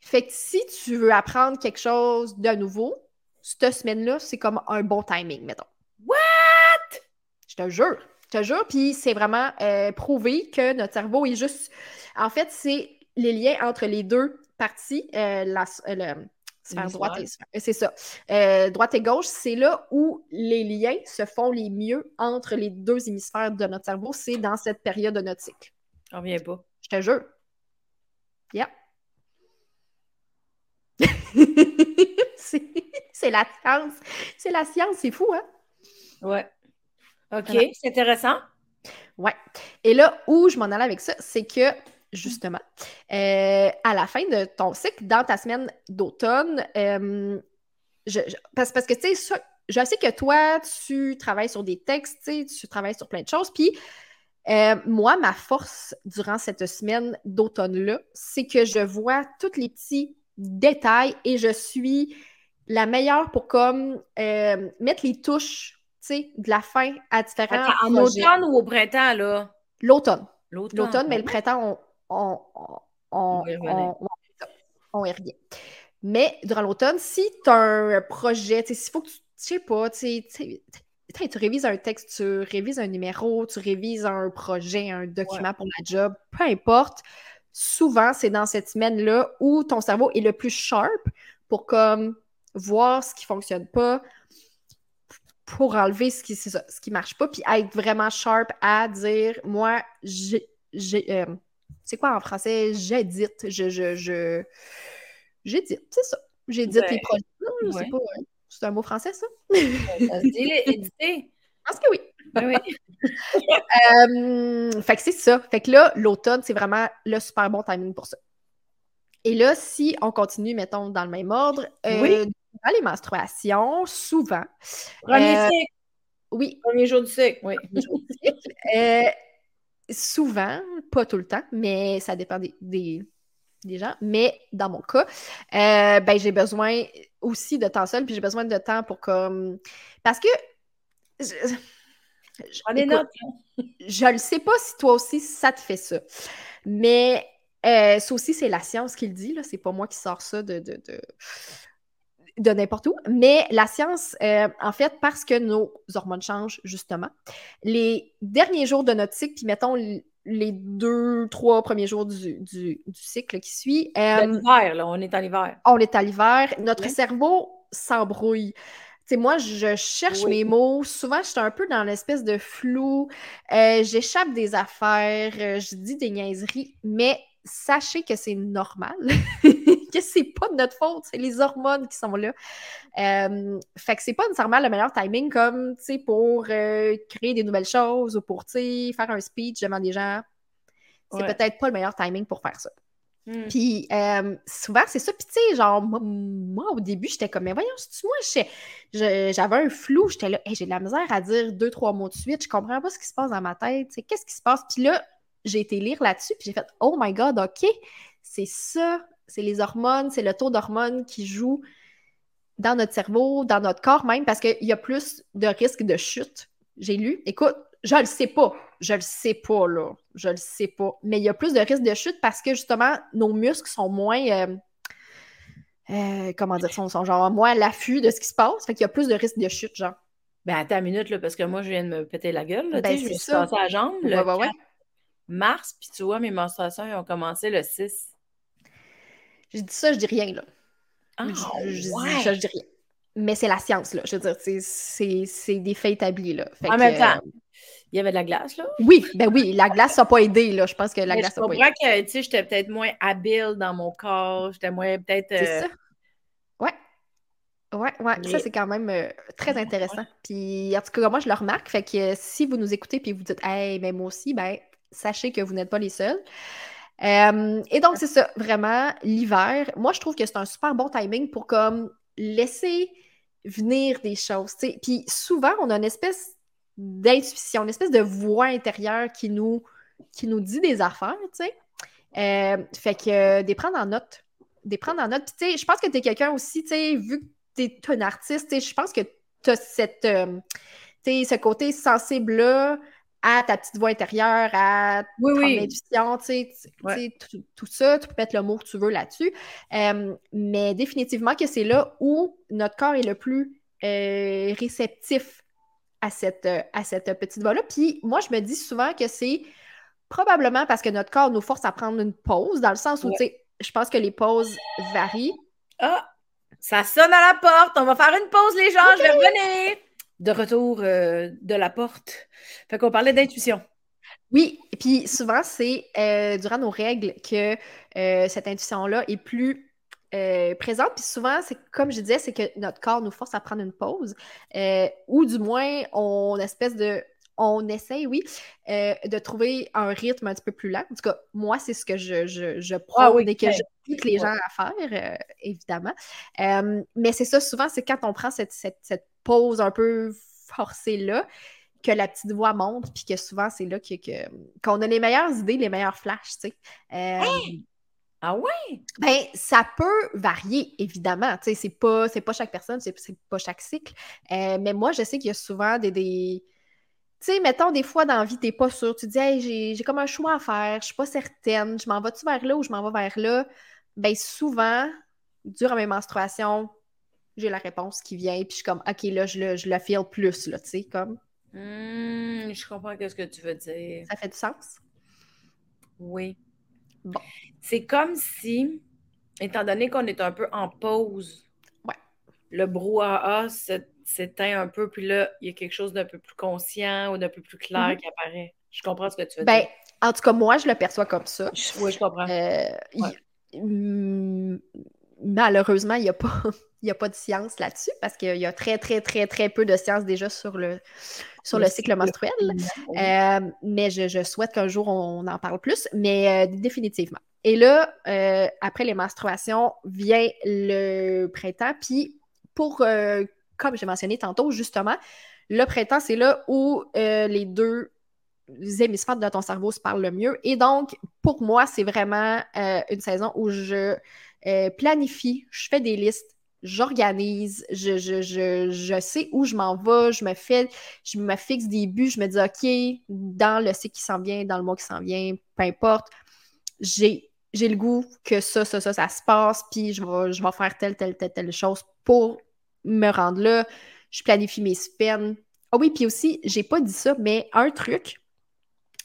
Fait que si tu veux apprendre quelque chose de nouveau, cette semaine-là, c'est comme un bon timing, mettons. What? Je te jure. Je te jure. Puis c'est vraiment euh, prouvé que notre cerveau est juste. En fait, c'est les liens entre les deux parties, euh, la, sphère droite et C'est ça. droite et gauche, c'est là où les liens se font les mieux entre les deux hémisphères de notre cerveau. C'est dans cette période de notre cycle. On vient pas. Je te jure. Yeah. c'est la science. C'est la science, c'est fou, hein? Ouais. OK, c'est intéressant. Ouais. Et là, où je m'en allais avec ça, c'est que, justement, euh, à la fin de ton cycle, dans ta semaine d'automne, euh, parce, parce, que, tu sais, je sais que toi, tu travailles sur des textes, tu travailles sur plein de choses, puis euh, moi, ma force durant cette semaine d'automne-là, c'est que je vois tous les petits détails et je suis la meilleure pour comme euh, mettre les touches de la fin à différents. en automne ou au printemps, là? L'automne. L'automne, mais le printemps, on, on, on, on, y revient. Mais durant l'automne, si tu as un projet, s'il faut que tu, je sais pas, tu tu révises un texte, tu révises un numéro, tu révises un projet, un document pour la job, peu importe. Souvent, c'est dans cette semaine-là où ton cerveau est le plus sharp pour comme voir ce qui fonctionne pas, pour enlever ce qui ce qui marche pas, puis être vraiment sharp à dire moi, j'ai. Euh, c'est quoi en français? J'édite. Je, je, je, j'édite, c'est ça. J'édite les projets. Pas. Hein. C'est un mot français, ça? éditer. Je pense que oui. oui. euh, fait que c'est ça. Fait que là, l'automne, c'est vraiment le super bon timing pour ça. Et là, si on continue, mettons, dans le même ordre, euh, les menstruations, souvent. Premier euh, cycle. Oui. Premier jour du cycle, oui. Euh, souvent, pas tout le temps, mais ça dépend des, des, gens. Mais dans mon cas, ben, j'ai besoin aussi de temps seul, puis j'ai besoin de temps pour comme. Parce que. Je, je, ne sais pas si toi aussi ça te fait ça. Mais euh, ça aussi, c'est la science qui le dit, là. C'est pas moi qui sors ça de, de, de, n'importe où. Mais la science, euh, en fait, parce que nos hormones changent, justement, les derniers jours de notre cycle, puis mettons les deux, trois premiers jours du, du, cycle qui suit. Euh, l'hiver, là, on est à l'hiver. On est à l'hiver. Notre cerveau s'embrouille. sais, moi, je cherche mes mots. Souvent, je suis un peu dans l'espèce de flou. Euh, j'échappe des affaires. Euh, je dis des niaiseries. Mais sachez que c'est normal. que c'est pas de notre faute. C'est les hormones qui sont là. Euh, fait que c'est pas nécessairement le meilleur timing comme, tu sais, pour créer des nouvelles choses ou pour, tu sais, faire un speech devant des gens. C'est peut-être pas le meilleur timing pour faire ça. Hmm. Puis euh, souvent, c'est ça. Puis tu sais, genre, moi, au début, j'étais comme, mais voyons, c'est moi, j'avais un flou. J'étais là, j'ai de la misère à dire deux, trois mots de suite. Je comprends pas ce qui se passe dans ma tête. Qu'est-ce qui se passe? Puis là, j'ai été lire là-dessus, puis j'ai fait, oh my God, OK, c'est ça. C'est les hormones, c'est le taux d'hormones qui joue dans notre cerveau, dans notre corps même, parce qu'il y a plus de risques de chute. J'ai lu. Écoute, je le sais pas. Je le sais pas, là. Je le sais pas. Mais il y a plus de risques de chute parce que justement, nos muscles sont moins. Euh, euh, comment dire, sont, sont genre moins à l'affût de ce qui se passe. Fait qu'il y a plus de risques de chute, genre. Ben, attends une minute, là, parce que moi, je viens de me péter la gueule. Là, ben, je me suis la jambe le mars, puis tu vois, mes menstruations ont commencé le 6. J'ai dit ça, je dis rien, là. Ah, je, dis ça, je dis rien. Mais c'est la science, là. Je veux dire, c'est des faits établis, là. en même temps, il y avait de la glace, là? Oui, ben oui, la glace n'a pas aidé, là. Je pense que la glace n'a pas aidé. Je comprends que, tu sais, j'étais peut-être moins habile dans mon corps, j'étais moins peut-être... C'est euh, ça. Ouais. Ouais, ouais, ça c'est quand même euh, très intéressant. Puis en tout cas, moi je le remarque, fait que si vous nous écoutez puis vous dites Hey, mais moi aussi, ben sachez que vous n'êtes pas les seuls. Euh, et donc c'est ça, vraiment, l'hiver, moi je trouve que c'est un super bon timing pour comme laisser venir des choses. Puis souvent, on a une espèce d'intuition, une espèce de voix intérieure qui nous, qui nous dit des affaires, tu sais. Euh, fait que euh, des prendre en note. Des prendre en note. Puis, tu sais, je pense que tu es quelqu'un aussi, tu sais, vu que tu es un artiste, je pense que tu as cette, euh, tu sais, ce côté sensible-là à ta petite voix intérieure, à oui, ton oui. intuition, tu sais, tout, tout, ça, tu peux mettre le mot que tu veux là-dessus. mais définitivement que c'est là où notre corps est le plus réceptif à cette, à cette petite voix-là. Puis moi, je me dis souvent que c'est probablement parce que notre corps nous force à prendre une pause, dans le sens où, tu sais, je pense que les pauses varient. Ah, ça sonne à la porte. On va faire une pause, les gens. Je vais revenir. De retour euh, de la porte. Fait qu'on parlait d'intuition. Oui, et puis souvent, c'est euh, durant nos règles que euh, cette intuition-là est plus présente. Puis souvent, c'est comme je disais, c'est que notre corps nous force à prendre une pause, ou du moins, on espèce de on essaye, oui, euh, de trouver un rythme un petit peu plus lent. En tout cas, moi, c'est ce que je, je, je ah et que j'invite les gens à faire, euh, évidemment. Euh, mais c'est ça, souvent, c'est quand on prend cette, cette, pause un peu forcée-là, que la petite voix monte, puis que souvent, c'est là que, qu'on a les meilleures idées, les meilleurs flashs, tu sais. Ah ouais? Ben, ça peut varier, évidemment. Tu sais, c'est pas, pas chaque personne, c'est, pas chaque cycle. mais moi, je sais qu'il y a souvent des, des tu sais, mettons, des fois, dans la vie, t'es pas sûr. Tu te dis, hey, j'ai comme un choix à faire, je suis pas certaine, je m'en vais-tu vers là ou je m'en vais vers là? Ben, souvent, durant mes menstruations, j'ai la réponse qui vient, puis je suis comme, OK, là, je le, je le feel plus, là, tu sais, comme. Mmh, je comprends ce que tu veux dire. Ça fait du sens? Oui. Bon. C'est comme si, étant donné qu'on est un peu en pause, ouais. le brouhaha, cette s'éteint un peu, puis là, il y a quelque chose d'un peu plus conscient ou d'un peu plus clair mhm. qui apparaît. Je comprends ce que tu veux ben, dire. En tout cas, moi, je le perçois comme ça. Oui, je comprends. Euh, malheureusement, il n'y a, pas, a pas de science là-dessus parce qu'il y a très, très, très, très peu de science déjà sur le, sur le, cycle menstruel. Euh, mais je, souhaite qu'un jour, on en parle plus, mais euh, définitivement. Et là, après les menstruations, vient le printemps. Puis, pour comme j'ai mentionné tantôt, justement, le printemps, c'est là où euh, les deux hémisphères de ton cerveau se parlent le mieux. Et donc, pour moi, c'est vraiment euh, une saison où je euh, planifie, je fais des listes, j'organise, je, je, sais où je m'en vais, je me fais, je me fixe des buts, je me dis OK, dans le cycle qui s'en vient, dans le mois qui s'en vient, peu importe, j'ai j'ai le goût que ça, ça, ça, ça se passe, puis je vais, je vais faire telle, telle, telle, telle chose pour me rendre là, je planifie mes semaines. Ah oui, puis aussi, j'ai pas dit ça, mais un truc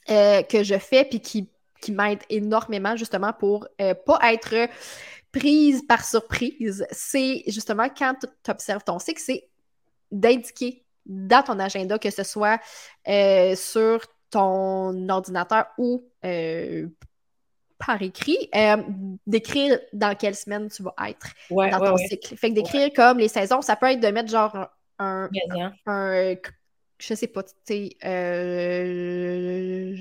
euh, que je fais puis qui, m'aide énormément justement pour euh, pas être prise par surprise, c'est justement quand tu observes ton cycle, c'est d'indiquer dans ton agenda, que ce soit euh, sur ton ordinateur ou par écrit, euh, d'écrire dans quelle semaine tu vas être dans ton cycle. Fait que d'écrire comme les saisons, ça peut être de mettre genre un, un, je sais pas, tu sais, euh,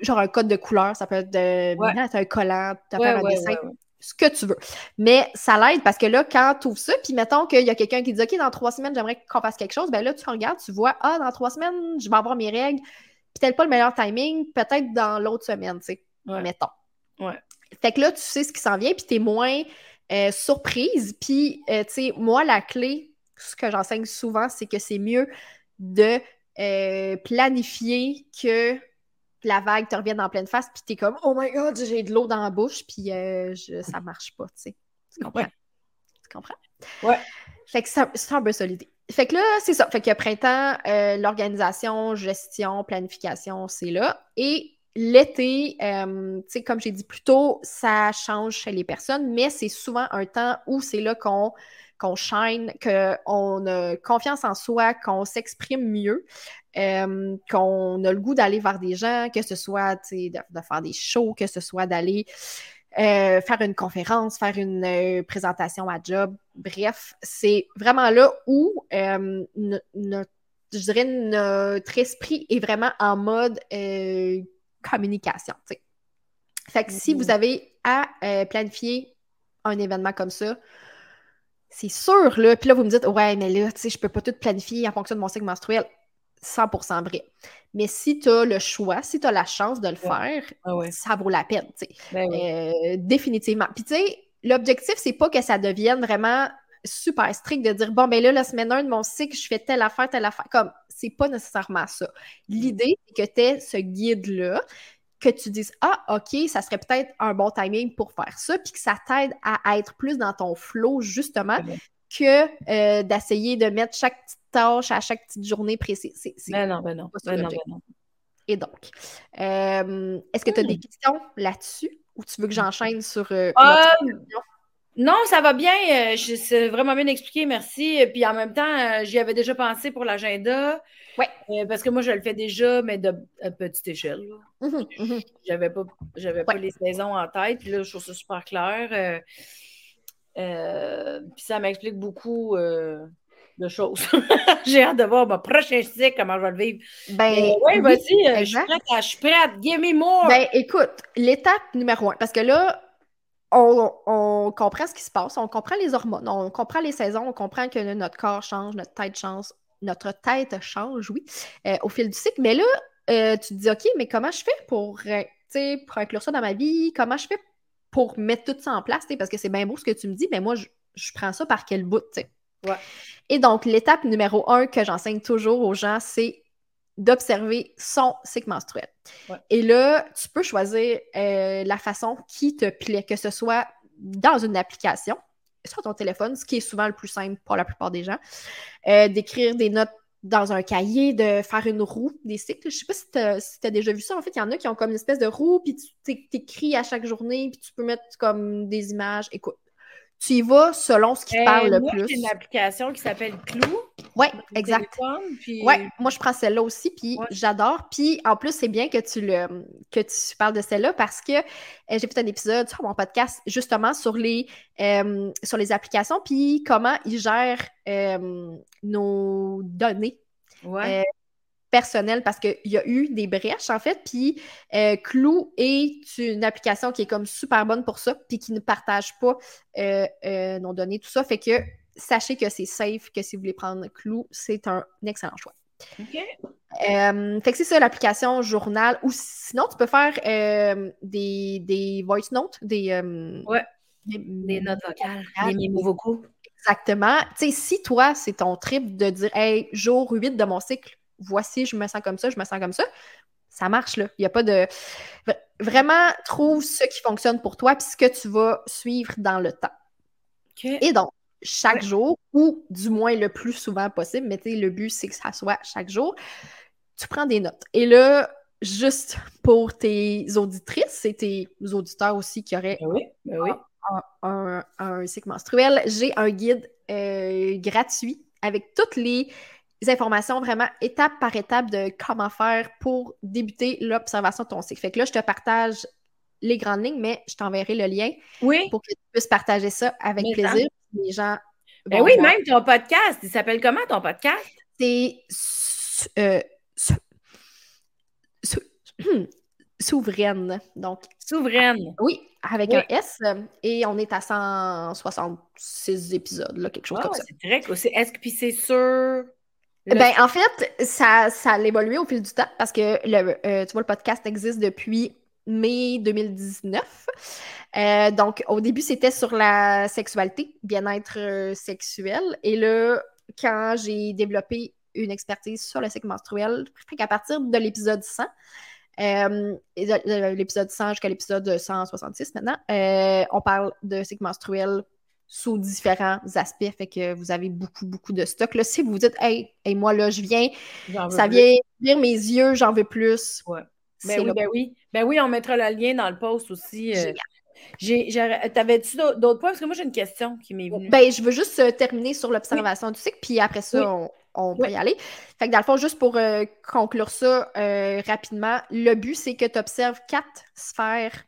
genre un code de couleur, ça peut être de un collant, faire un dessin, ce que tu veux. Mais ça l'aide parce que là, quand tu ouvres ça, puis mettons qu'il y a quelqu'un qui dit OK, dans trois semaines, j'aimerais qu'on fasse quelque chose, ben là, tu regardes, tu vois, ah, dans trois semaines, je vais avoir mes règles, peut-être pas le meilleur timing, peut-être dans l'autre semaine, tu sais mettons. Ouais. Fait que là, tu sais ce qui s'en vient, puis t'es moins euh, surprise. Puis, euh, tu sais, moi, la clé, ce que j'enseigne souvent, c'est que c'est mieux de euh, planifier que la vague te revienne en pleine face, puis t'es comme « Oh my God, j'ai de l'eau dans la bouche », puis je, ça marche pas, tu sais. Tu comprends? Tu comprends? Ouais. Fait que c'est un peu solide. Fait que là, c'est ça. Fait que printemps, l'organisation, gestion, planification, c'est là. Et L'été, euh, comme j'ai dit plus tôt, ça change chez les personnes, mais c'est souvent un temps où c'est là qu'on qu'on shine, qu'on a confiance en soi, qu'on s'exprime mieux, euh, qu'on a le goût d'aller vers des gens, que ce soit de, de faire des shows, que ce soit d'aller euh, faire une conférence, faire une présentation à job. Bref, c'est vraiment là où notre, je dirais notre esprit est vraiment en mode communication. Fait que si vous mm-hmm. avez à euh, planifier un événement comme ça, c'est sûr, là, puis là, vous me dites, ouais, mais là, tu sais, je peux pas tout planifier en fonction de mon cycle menstruel. 100% vrai. Mais si tu as le choix, si tu as la chance de le faire, ça vaut la peine, tu sais. Ben euh, définitivement. Puis, tu sais, l'objectif, c'est pas que ça devienne vraiment super strict de dire, bon, ben là, la semaine 1 de mon cycle, je fais telle affaire, telle affaire. Comme, c'est pas nécessairement ça. L'idée, c'est que tu aies ce guide-là, que tu dises Ah, OK, ça serait peut-être un bon timing pour faire ça, puis que ça t'aide à être plus dans ton flow, justement, que euh, d'essayer de mettre chaque petite tâche à chaque petite journée précise. Ben non, ben non. Ben non, ben non. Et donc, euh, est-ce que tu as des hmm. questions là-dessus ou tu veux que j'enchaîne sur. Euh, non, ça va bien. Euh, c'est vraiment bien expliqué, merci. Puis en même temps, j'y avais déjà pensé pour l'agenda. Oui. parce que moi, je le fais déjà, mais de à petite échelle. Mmh mmh j'avais pas, j'avais pas les saisons en tête. Puis là, je trouve ça super clair. puis ça m'explique beaucoup de choses. J'ai hâte de voir mon prochain cycle, comment je vais le vivre. Ben, oui, vas-y, euh, je suis prête, je suis prête, give me more. Ben, écoute, l'étape numéro un, parce que là, on, comprend ce qui se passe, on comprend les hormones, on comprend les saisons, on comprend que notre corps change, notre tête change, notre tête change, oui, euh, au fil du cycle. Mais là, euh, tu te dis, OK, mais comment je fais pour, pour inclure ça dans ma vie? Comment je fais pour mettre tout ça en place? Parce que c'est bien beau ce que tu me dis, mais moi, je, je prends ça par quel bout? Et donc, l'étape numéro un que j'enseigne toujours aux gens, c'est d'observer son cycle menstruel. Et là, tu peux choisir euh, la façon qui te plaît, que ce soit dans une application, sur ton téléphone, ce qui est souvent le plus simple pour la plupart des gens, euh, d'écrire des notes dans un cahier, de faire une roue des cycles. Je sais pas si tu as, déjà vu ça. En fait, il y en a qui ont comme une espèce de roue, puis tu écris à chaque journée, puis tu peux mettre comme des images. Écoute, tu y vas selon ce qui te parle le moi, plus. C'est une application qui s'appelle Clou. Oui, exact. Oui, moi je prends celle-là aussi, puis j'adore. Puis en plus, c'est bien que tu le que tu parles de celle-là parce que euh, j'ai fait un épisode sur mon podcast justement sur les euh, sur les applications, puis comment ils gèrent euh, nos données. Ouais personnel parce qu'il y a eu des brèches, en fait. Puis euh, Clou est une application qui est comme super bonne pour ça, puis qui ne partage pas euh, euh, nos données, tout ça. Fait que sachez que c'est safe, que si vous voulez prendre Clou, c'est un excellent choix. Fait que c'est ça l'application journal. Ou sinon, tu peux faire des, des voice notes, des. ouais. Des, notes vocales, des mémos vocaux. Exactement. Tu sais, si toi, c'est ton trip de dire, hey, jour 8 de mon cycle, voici, je me sens comme ça, je me sens comme ça, ça marche, là. Il n'y a pas de. Vraiment, trouve ce qui fonctionne pour toi puis ce que tu vas suivre dans le temps. Et donc, chaque jour, ou du moins le plus souvent possible, mais le but, c'est que ça soit chaque jour, tu prends des notes. Et là, juste pour tes auditrices et tes auditeurs aussi qui auraient ben ben Un, cycle menstruel, j'ai un guide euh, gratuit avec toutes les informations vraiment étape par étape de comment faire pour débuter l'observation de ton cycle. Fait que là, je te partage les grandes lignes, mais je t'enverrai le lien oui. pour que tu puisses partager ça avec plaisir. Les gens. Ben oui, même ton podcast. Il s'appelle comment ton podcast? C'est euh, Souveraine. Donc, Souveraine. Oui, avec un S. Et on est à 166 épisodes, là, quelque chose comme ça. C'est très cool. Est-ce que puis c'est ben, en fait, ça, ça a évolué au fil du temps parce que le, euh, tu vois, le podcast existe depuis mai 2019. Euh, donc, au début, c'était sur la sexualité, bien-être euh, sexuel. Et là, quand j'ai développé une expertise sur le cycle menstruel, qu'à partir de l'épisode 100, l'épisode 100 jusqu'à l'épisode 166 maintenant, on parle de cycle menstruel sous différents aspects. Fait que vous avez beaucoup, beaucoup de stock. Là, si vous vous dites, hey, moi, là, je viens, ça vient lire mes yeux, j'en veux plus. Ouais. Ben oui, ben oui, ben oui. on mettra le lien dans le post aussi. Euh, T'avais-tu d'autres points? Parce que moi, j'ai une question qui m'est venue. Ben, je veux juste euh, terminer sur l'observation du cycle, puis après ça, on, peut y aller. Fait que dans le fond, juste pour euh, conclure ça rapidement, le but, c'est que tu observes quatre sphères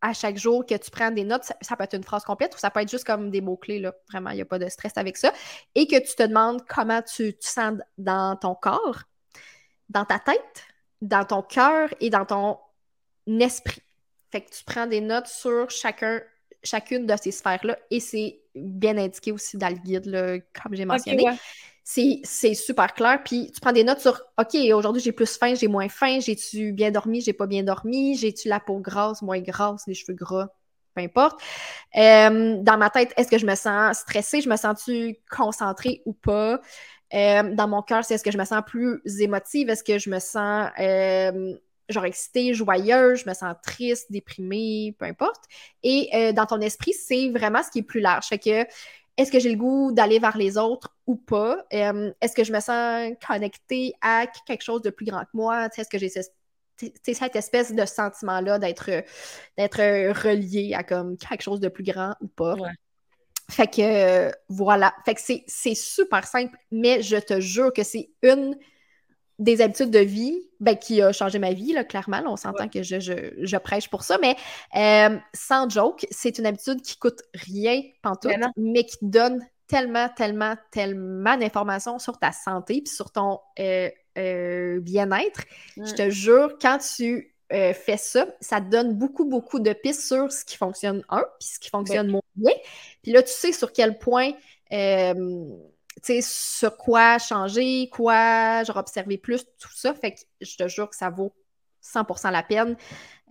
à chaque jour que tu prends des notes, ça, peut être une phrase complète ou ça peut être juste comme des mots-clés, là. Vraiment, il n'y a pas de stress avec ça. Et que tu te demandes comment tu te sens dans ton corps, dans ta tête, dans ton cœur et dans ton esprit. Fait que tu prends des notes sur chacun, chacune de ces sphères-là et c'est bien indiqué aussi dans le guide, là, comme j'ai mentionné c'est super clair. Puis tu prends des notes sur OK, aujourd'hui j'ai plus faim, j'ai moins faim, j'ai-tu bien dormi, j'ai pas bien dormi, j'ai-tu la peau grasse, moins grasse, les cheveux gras, peu importe. Euh, dans ma tête, est-ce que je me sens stressée, je me sens-tu concentrée ou pas? Euh, dans mon cœur, c'est est-ce que je me sens plus émotive, est-ce que je me sens euh, genre excitée, joyeuse, je me sens triste, déprimée, peu importe. Et dans ton esprit, c'est vraiment ce qui est plus large. Fait que est-ce que j'ai le goût d'aller vers les autres ou pas? Euh, est-ce que je me sens connectée à quelque chose de plus grand que moi? Est-ce que j'ai cette, espèce de sentiment-là d'être, d'être relié à comme quelque chose de plus grand ou pas? Fait que voilà. Fait que c'est super simple, mais je te jure que c'est une des habitudes de vie ben, qui a changé ma vie, là, clairement. on s'entend que je, prêche pour ça, mais euh, sans joke, c'est une habitude qui coûte rien pantoute, mais qui donne tellement, tellement, tellement d'informations sur ta santé puis sur ton euh, euh, bien-être. Je te jure, quand tu fais ça, ça te donne beaucoup, beaucoup de pistes sur ce qui fonctionne un, puis ce qui fonctionne moins bien. Puis là, tu sais sur quel point tu sais, sur quoi changer, quoi, genre observer plus, tout ça. Fait que je te jure que ça vaut 100% la peine.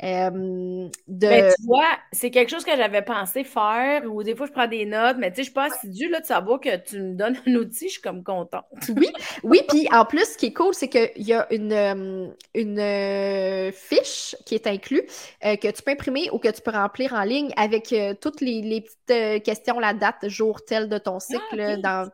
Euh, de... Ben, tu vois, c'est quelque chose que j'avais pensé faire, ou des fois je prends des notes, mais tu sais, je suis pas assidue là, de savoir que tu me donnes un outil, je suis comme contente. oui, oui, puis en plus, ce qui est cool, c'est qu'il y a une, euh, une euh, fiche qui est inclue, que tu peux imprimer ou que tu peux remplir en ligne avec toutes les, petites questions, la date, jour tel de ton ah, cycle, dans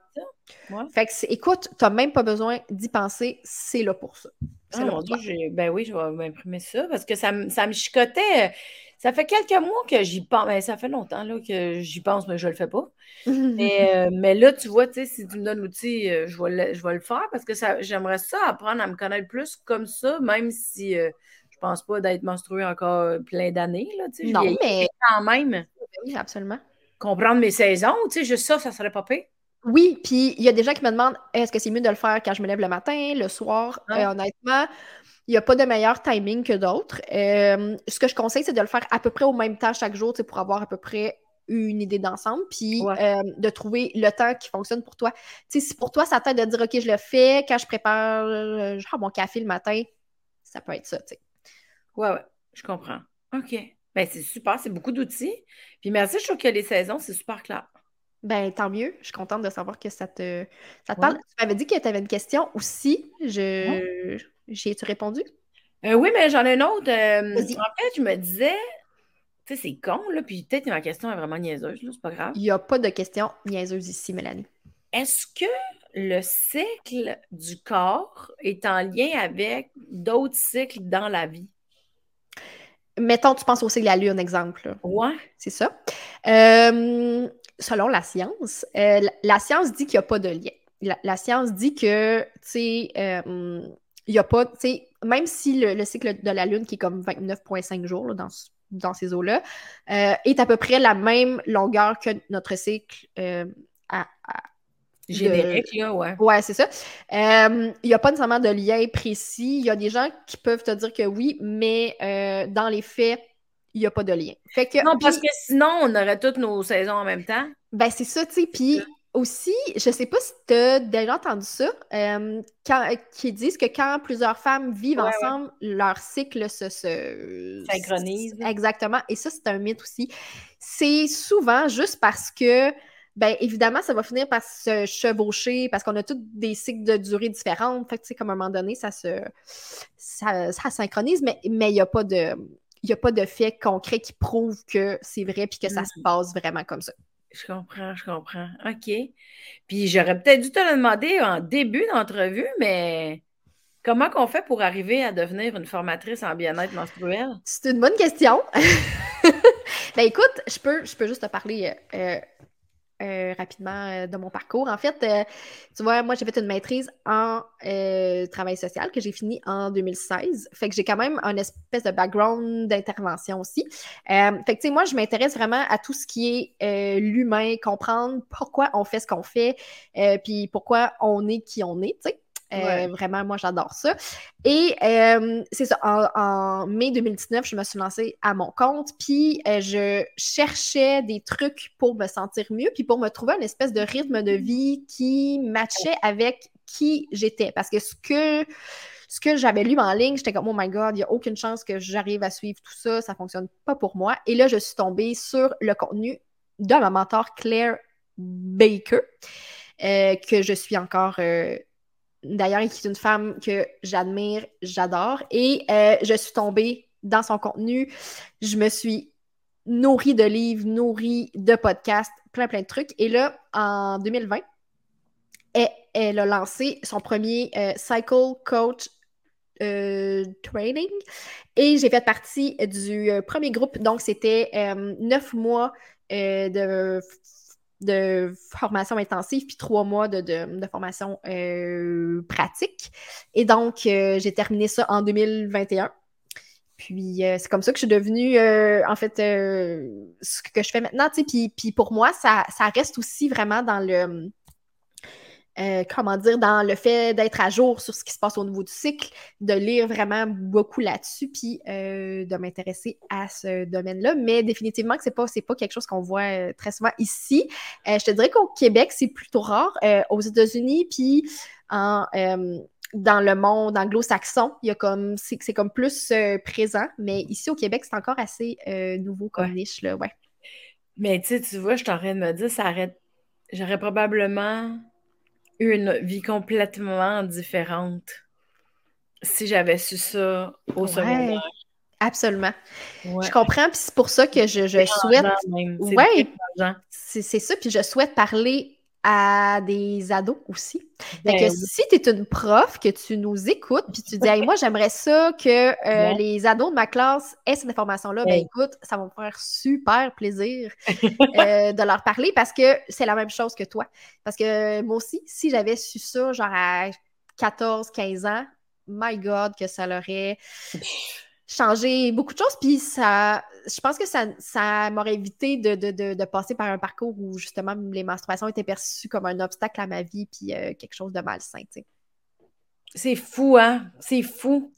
fait que, écoute, tu n'as même pas besoin d'y penser, c'est là pour ça. Ah, mon Dieu, ben oui, je vais m'imprimer ça parce que ça, ça me chicotait. Ça fait quelques mois que j'y pense. Ben, ça fait longtemps là, que j'y pense, mais je ne le fais pas. Euh, mais, là, tu vois, si tu me donnes l'outil, euh, je, vais le, je vais le faire parce que j'aimerais ça apprendre à me connaître plus comme ça, même si je euh, je pense pas d'être menstruée encore plein d'années. Non, mais quand même. Oui, absolument. Comprendre mes saisons, tu sais, juste ça, ça serait pas pire. Oui, puis il y a des gens qui me demandent est-ce que c'est mieux de le faire quand je me lève le matin, le soir? Euh, Honnêtement, il n'y a pas de meilleur timing que d'autres. Euh, ce que je conseille, c'est de le faire à peu près au même temps chaque jour pour avoir à peu près une idée d'ensemble, puis euh, de trouver le temps qui fonctionne pour toi. si pour toi, ça t'aide de dire OK, je le fais quand je prépare mon café le matin, ça peut être ça. sais. Ouais, ouais, je comprends. OK. Ben, c'est super, c'est beaucoup d'outils. Puis merci, je trouve que les saisons, c'est super clair. Ben, tant mieux. Je suis contente de savoir que ça te, ça parle. Tu m'avais dit que tu avais une question aussi. Je... J'y ai-tu répondu? Euh, oui, mais j'en ai une autre. Euh, en fait, je me disais, tu sais, c'est con, là, puis peut-être que ma question est vraiment niaiseuse, là, c'est pas grave. Il n'y a pas de question niaiseuse ici, Mélanie. Est-ce que le cycle du corps est en lien avec d'autres cycles dans la vie? Mettons, tu penses au cycle de la Lune, exemple. Ouais. C'est ça. Euh, selon la science, euh, la, science dit qu'il n'y a pas de lien. La, science dit que, tu sais, euh, il n'y a pas, tu sais, même si le, cycle de la Lune, qui est comme 29,5 jours dans, dans ces eaux-là, euh, est à peu près la même longueur que notre cycle à, Générique, là, ouais. Ouais, c'est ça. Il n'y a pas nécessairement de lien précis. Il y a des gens qui peuvent te dire que oui, mais dans les faits, il n'y a pas de lien. Fait que, non, parce que sinon, on aurait toutes nos saisons en même temps. Ben, c'est ça, tu sais. Puis aussi, je sais pas si tu as déjà entendu ça, euh, qui disent que quand plusieurs femmes vivent ensemble, leur cycle se, synchronise. Exactement. Et ça, c'est un mythe aussi. C'est souvent juste parce que ben évidemment, ça va finir par se chevaucher parce qu'on a tous des cycles de durée différentes. Fait que, tu sais, comme à un moment donné, ça se ça, synchronise, mais il n'y a pas de il n'y a pas de fait concret qui prouve que c'est vrai et que ça se mm. passe vraiment comme ça. Je comprends, je comprends. OK. Puis j'aurais peut-être dû te le demander en début d'entrevue, mais comment qu'on fait pour arriver à devenir une formatrice en bien-être menstruel? C'est une bonne question. ben écoute, je peux, je peux juste te parler euh, euh, rapidement euh, de mon parcours. En fait, euh, tu vois, moi, j'ai fait une maîtrise en travail social que j'ai fini en 2016. Fait que j'ai quand même un espèce de background d'intervention aussi. fait que, tu sais, moi, je m'intéresse vraiment à tout ce qui est l'humain, comprendre pourquoi on fait ce qu'on fait, puis pourquoi on est qui on est, tu sais. Euh, vraiment, moi, j'adore ça. Et euh, c'est ça, en, mai 2019, je me suis lancée à mon compte, puis euh, je cherchais des trucs pour me sentir mieux, puis pour me trouver une espèce de rythme de vie qui matchait avec qui j'étais. Parce que ce que ce que j'avais lu en ligne, j'étais comme, oh my god, il n'y a aucune chance que j'arrive à suivre tout ça, ça ne fonctionne pas pour moi. Et là, je suis tombée sur le contenu de ma mentor Claire Baker, que je suis encore d'ailleurs, qui est une femme que j'admire, j'adore. Et euh, je suis tombée dans son contenu. Je me suis nourrie de livres, nourrie de podcasts plein, plein de trucs. Et là, en 2020, elle, a lancé son premier euh, Cycle Coach euh, training. Et j'ai fait partie du premier groupe. Donc, c'était neuf mois de, de formation intensive, puis trois mois de, formation pratique. Et donc, j'ai terminé ça en 2021. Puis c'est comme ça que je suis devenue, en fait, ce que je fais maintenant. Puis, puis pour moi, ça reste aussi vraiment dans le euh, comment dire, dans le fait d'être à jour sur ce qui se passe au niveau du cycle, de lire vraiment beaucoup là-dessus, puis euh, de m'intéresser à ce domaine-là. Mais définitivement que c'est pas, pas quelque chose qu'on voit euh, très souvent ici. je te dirais qu'au Québec, c'est plutôt rare. aux États-Unis, puis en dans le monde anglo-saxon, il y a comme c'est comme plus présent, mais ici au Québec, c'est encore assez nouveau comme niche là, ouais. Mais tu tu vois, je t'aurais de me dire, ça arrête. J'aurais probablement une vie complètement différente si j'avais su ça au secondaire. Absolument. Je comprends, puis c'est pour ça que je, souhaite. Oui, c'est ça, puis je souhaite parler à des ados aussi. Ben que si tu es une prof, que tu nous écoutes, puis tu dis hey, moi j'aimerais ça que euh, les ados de ma classe aient cette information-là, ben, ben écoute, ça va me faire super plaisir euh, de leur parler parce que c'est la même chose que toi. Parce que moi aussi, si j'avais su ça, genre à 14, 15 ans, my God, que ça l'aurait changé beaucoup de choses. Puis ça, je pense que ça, ça m'aurait évité de, de, de, passer par un parcours où justement les menstruations étaient perçues comme un obstacle à ma vie, puis euh, quelque chose de malsain. C'est fou, hein? C'est fou.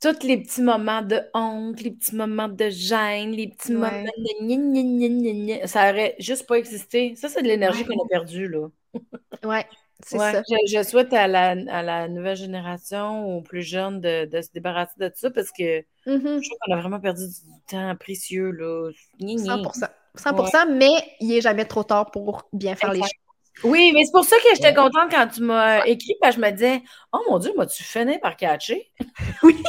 Tous les petits moments de honte, les petits moments de gêne, les petits moments de ça aurait juste pas existé. Ça, c'est de l'énergie qu'on a perdue, là. ouais. Ouais, je, souhaite à la, à la, nouvelle génération, aux plus jeunes, de, de se débarrasser de ça parce que mm-hmm. je trouve qu'on a vraiment perdu du temps précieux. Là. 100%. 100%, mais il n'est jamais trop tard pour bien faire les choses. Oui, mais c'est pour ça que j'étais contente quand tu m'as écrit, parce que je me disais Oh mon Dieu, moi, tu fini par catcher? oui.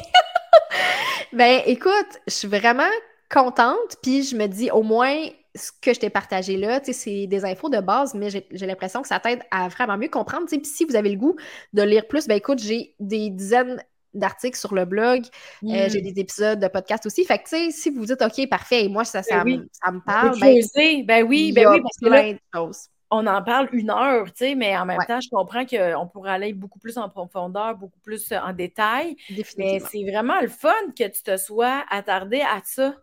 ben, écoute, je suis vraiment contente, puis je me dis au moins ce que je t'ai partagé là, c'est des infos de base, mais j'ai l'impression que ça t'aide à vraiment mieux comprendre. Puis si vous avez le goût de lire plus, ben écoute, j'ai des dizaines d'articles sur le blog, euh, j'ai mm. des épisodes de podcast aussi. Fait que, tu sais, si vous dites, OK, parfait, moi, ça, ça, ben me parle. Ben, ben, oui, ben oui, parce que là, on en parle une heure, tu sais, mais en même temps, je comprends qu'on pourrait aller beaucoup plus en profondeur, beaucoup plus en détail. Mais c'est vraiment le fun que tu te sois attardé à ça.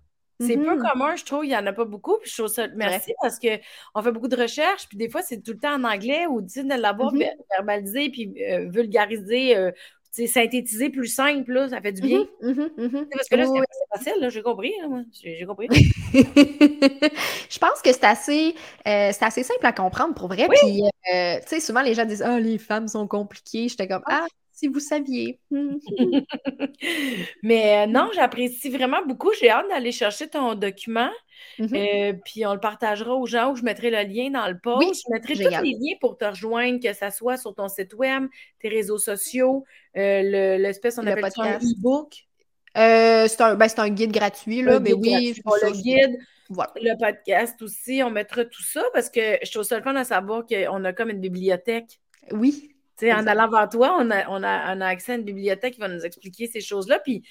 C'est peu mm-hmm. commun, je trouve. Il n'y en a pas beaucoup. Puis je trouve ça. Merci parce qu'on fait beaucoup de recherches. Puis des fois, c'est tout le temps en anglais ou de l'avoir mm-hmm. verbalisé puis euh, vulgarisé. Euh, synthétisé plus simple, là, ça fait du bien. Mm-hmm, parce que là, c'est facile, là, j'ai compris. J'ai compris. je pense que c'est assez, euh, assez simple à comprendre pour vrai. Puis, tu sais, souvent les gens disent Ah, les femmes sont compliquées. J'étais comme Ah, si vous saviez. Mais euh, non, j'apprécie vraiment beaucoup. J'ai hâte d'aller chercher ton document. Mm-hmm. Euh, puis on le partagera aux gens où je mettrai le lien dans le post. je mettrai tous les liens pour te rejoindre, que ce soit sur ton site web, tes réseaux sociaux, euh, l'espèce, on appelle ça un e-book. c'est un, ben, un, guide gratuit, là, mais oui, le guide. Le podcast aussi, on mettra tout ça parce que je trouve ça le fun de savoir qu'on a comme une bibliothèque. Oui, en allant vers toi, on a, on, a, accès à une bibliothèque qui va nous expliquer ces choses-là. Puis,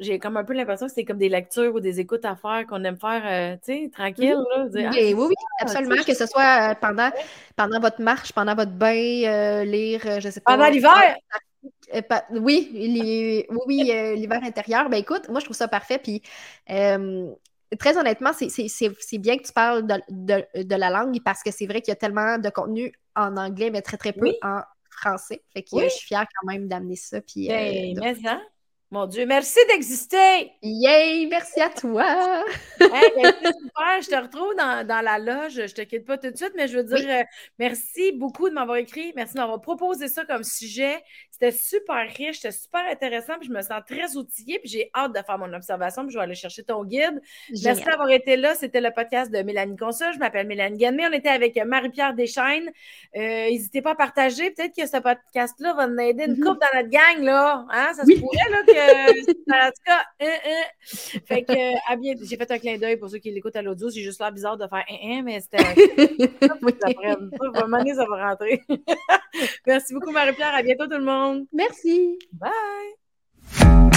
j'ai comme un peu l'impression que c'est comme des lectures ou des écoutes à faire qu'on aime faire, euh, tu sais, tranquille. Là, ah, oui, oui, absolument. Que ce soit euh, pendant, pendant votre marche, pendant votre bain, euh, lire, je sais pas. Pendant l'hiver! Oui, oui, oui, l'hiver intérieur. Ben écoute, moi, je trouve ça parfait. Puis, très honnêtement, c'est bien que tu parles de, la langue parce que c'est vrai qu'il y a tellement de contenu en anglais, mais très, très peu en français. Fait que je suis fière quand même d'amener ça. Puis, euh, ben, mais hein? Mon Dieu, merci d'exister! Yay! Merci à toi! Ben, super, je te retrouve dans, la loge. Je te quitte pas tout de suite, mais je veux dire euh, merci beaucoup de m'avoir écrit. Merci de m'avoir proposé ça comme sujet. C'était super riche, c'était super intéressant, puis je me sens très outillée, puis j'ai hâte de faire mon observation, puis je vais aller chercher ton guide. Merci d'avoir été là. C'était le podcast de Mélanie Consul. Je m'appelle Mélanie Ganmé. On était avec Marie-Pierre Deschaines. Euh, n'hésitez pas à partager. Peut-être que ce podcast-là va nous aider une mm-hmm. couple dans notre gang, là. Hein? Ça se pourrait, là, que. en tout cas, hein, hein. Fait que, à bientôt. J'ai fait un clin d'œil pour ceux qui l'écoutent à l'audio. C'est juste là bizarre de faire un, mais c'était. Un... ça va rentrer. Merci beaucoup, Marie-Pierre. À bientôt, tout le Merci. Bye.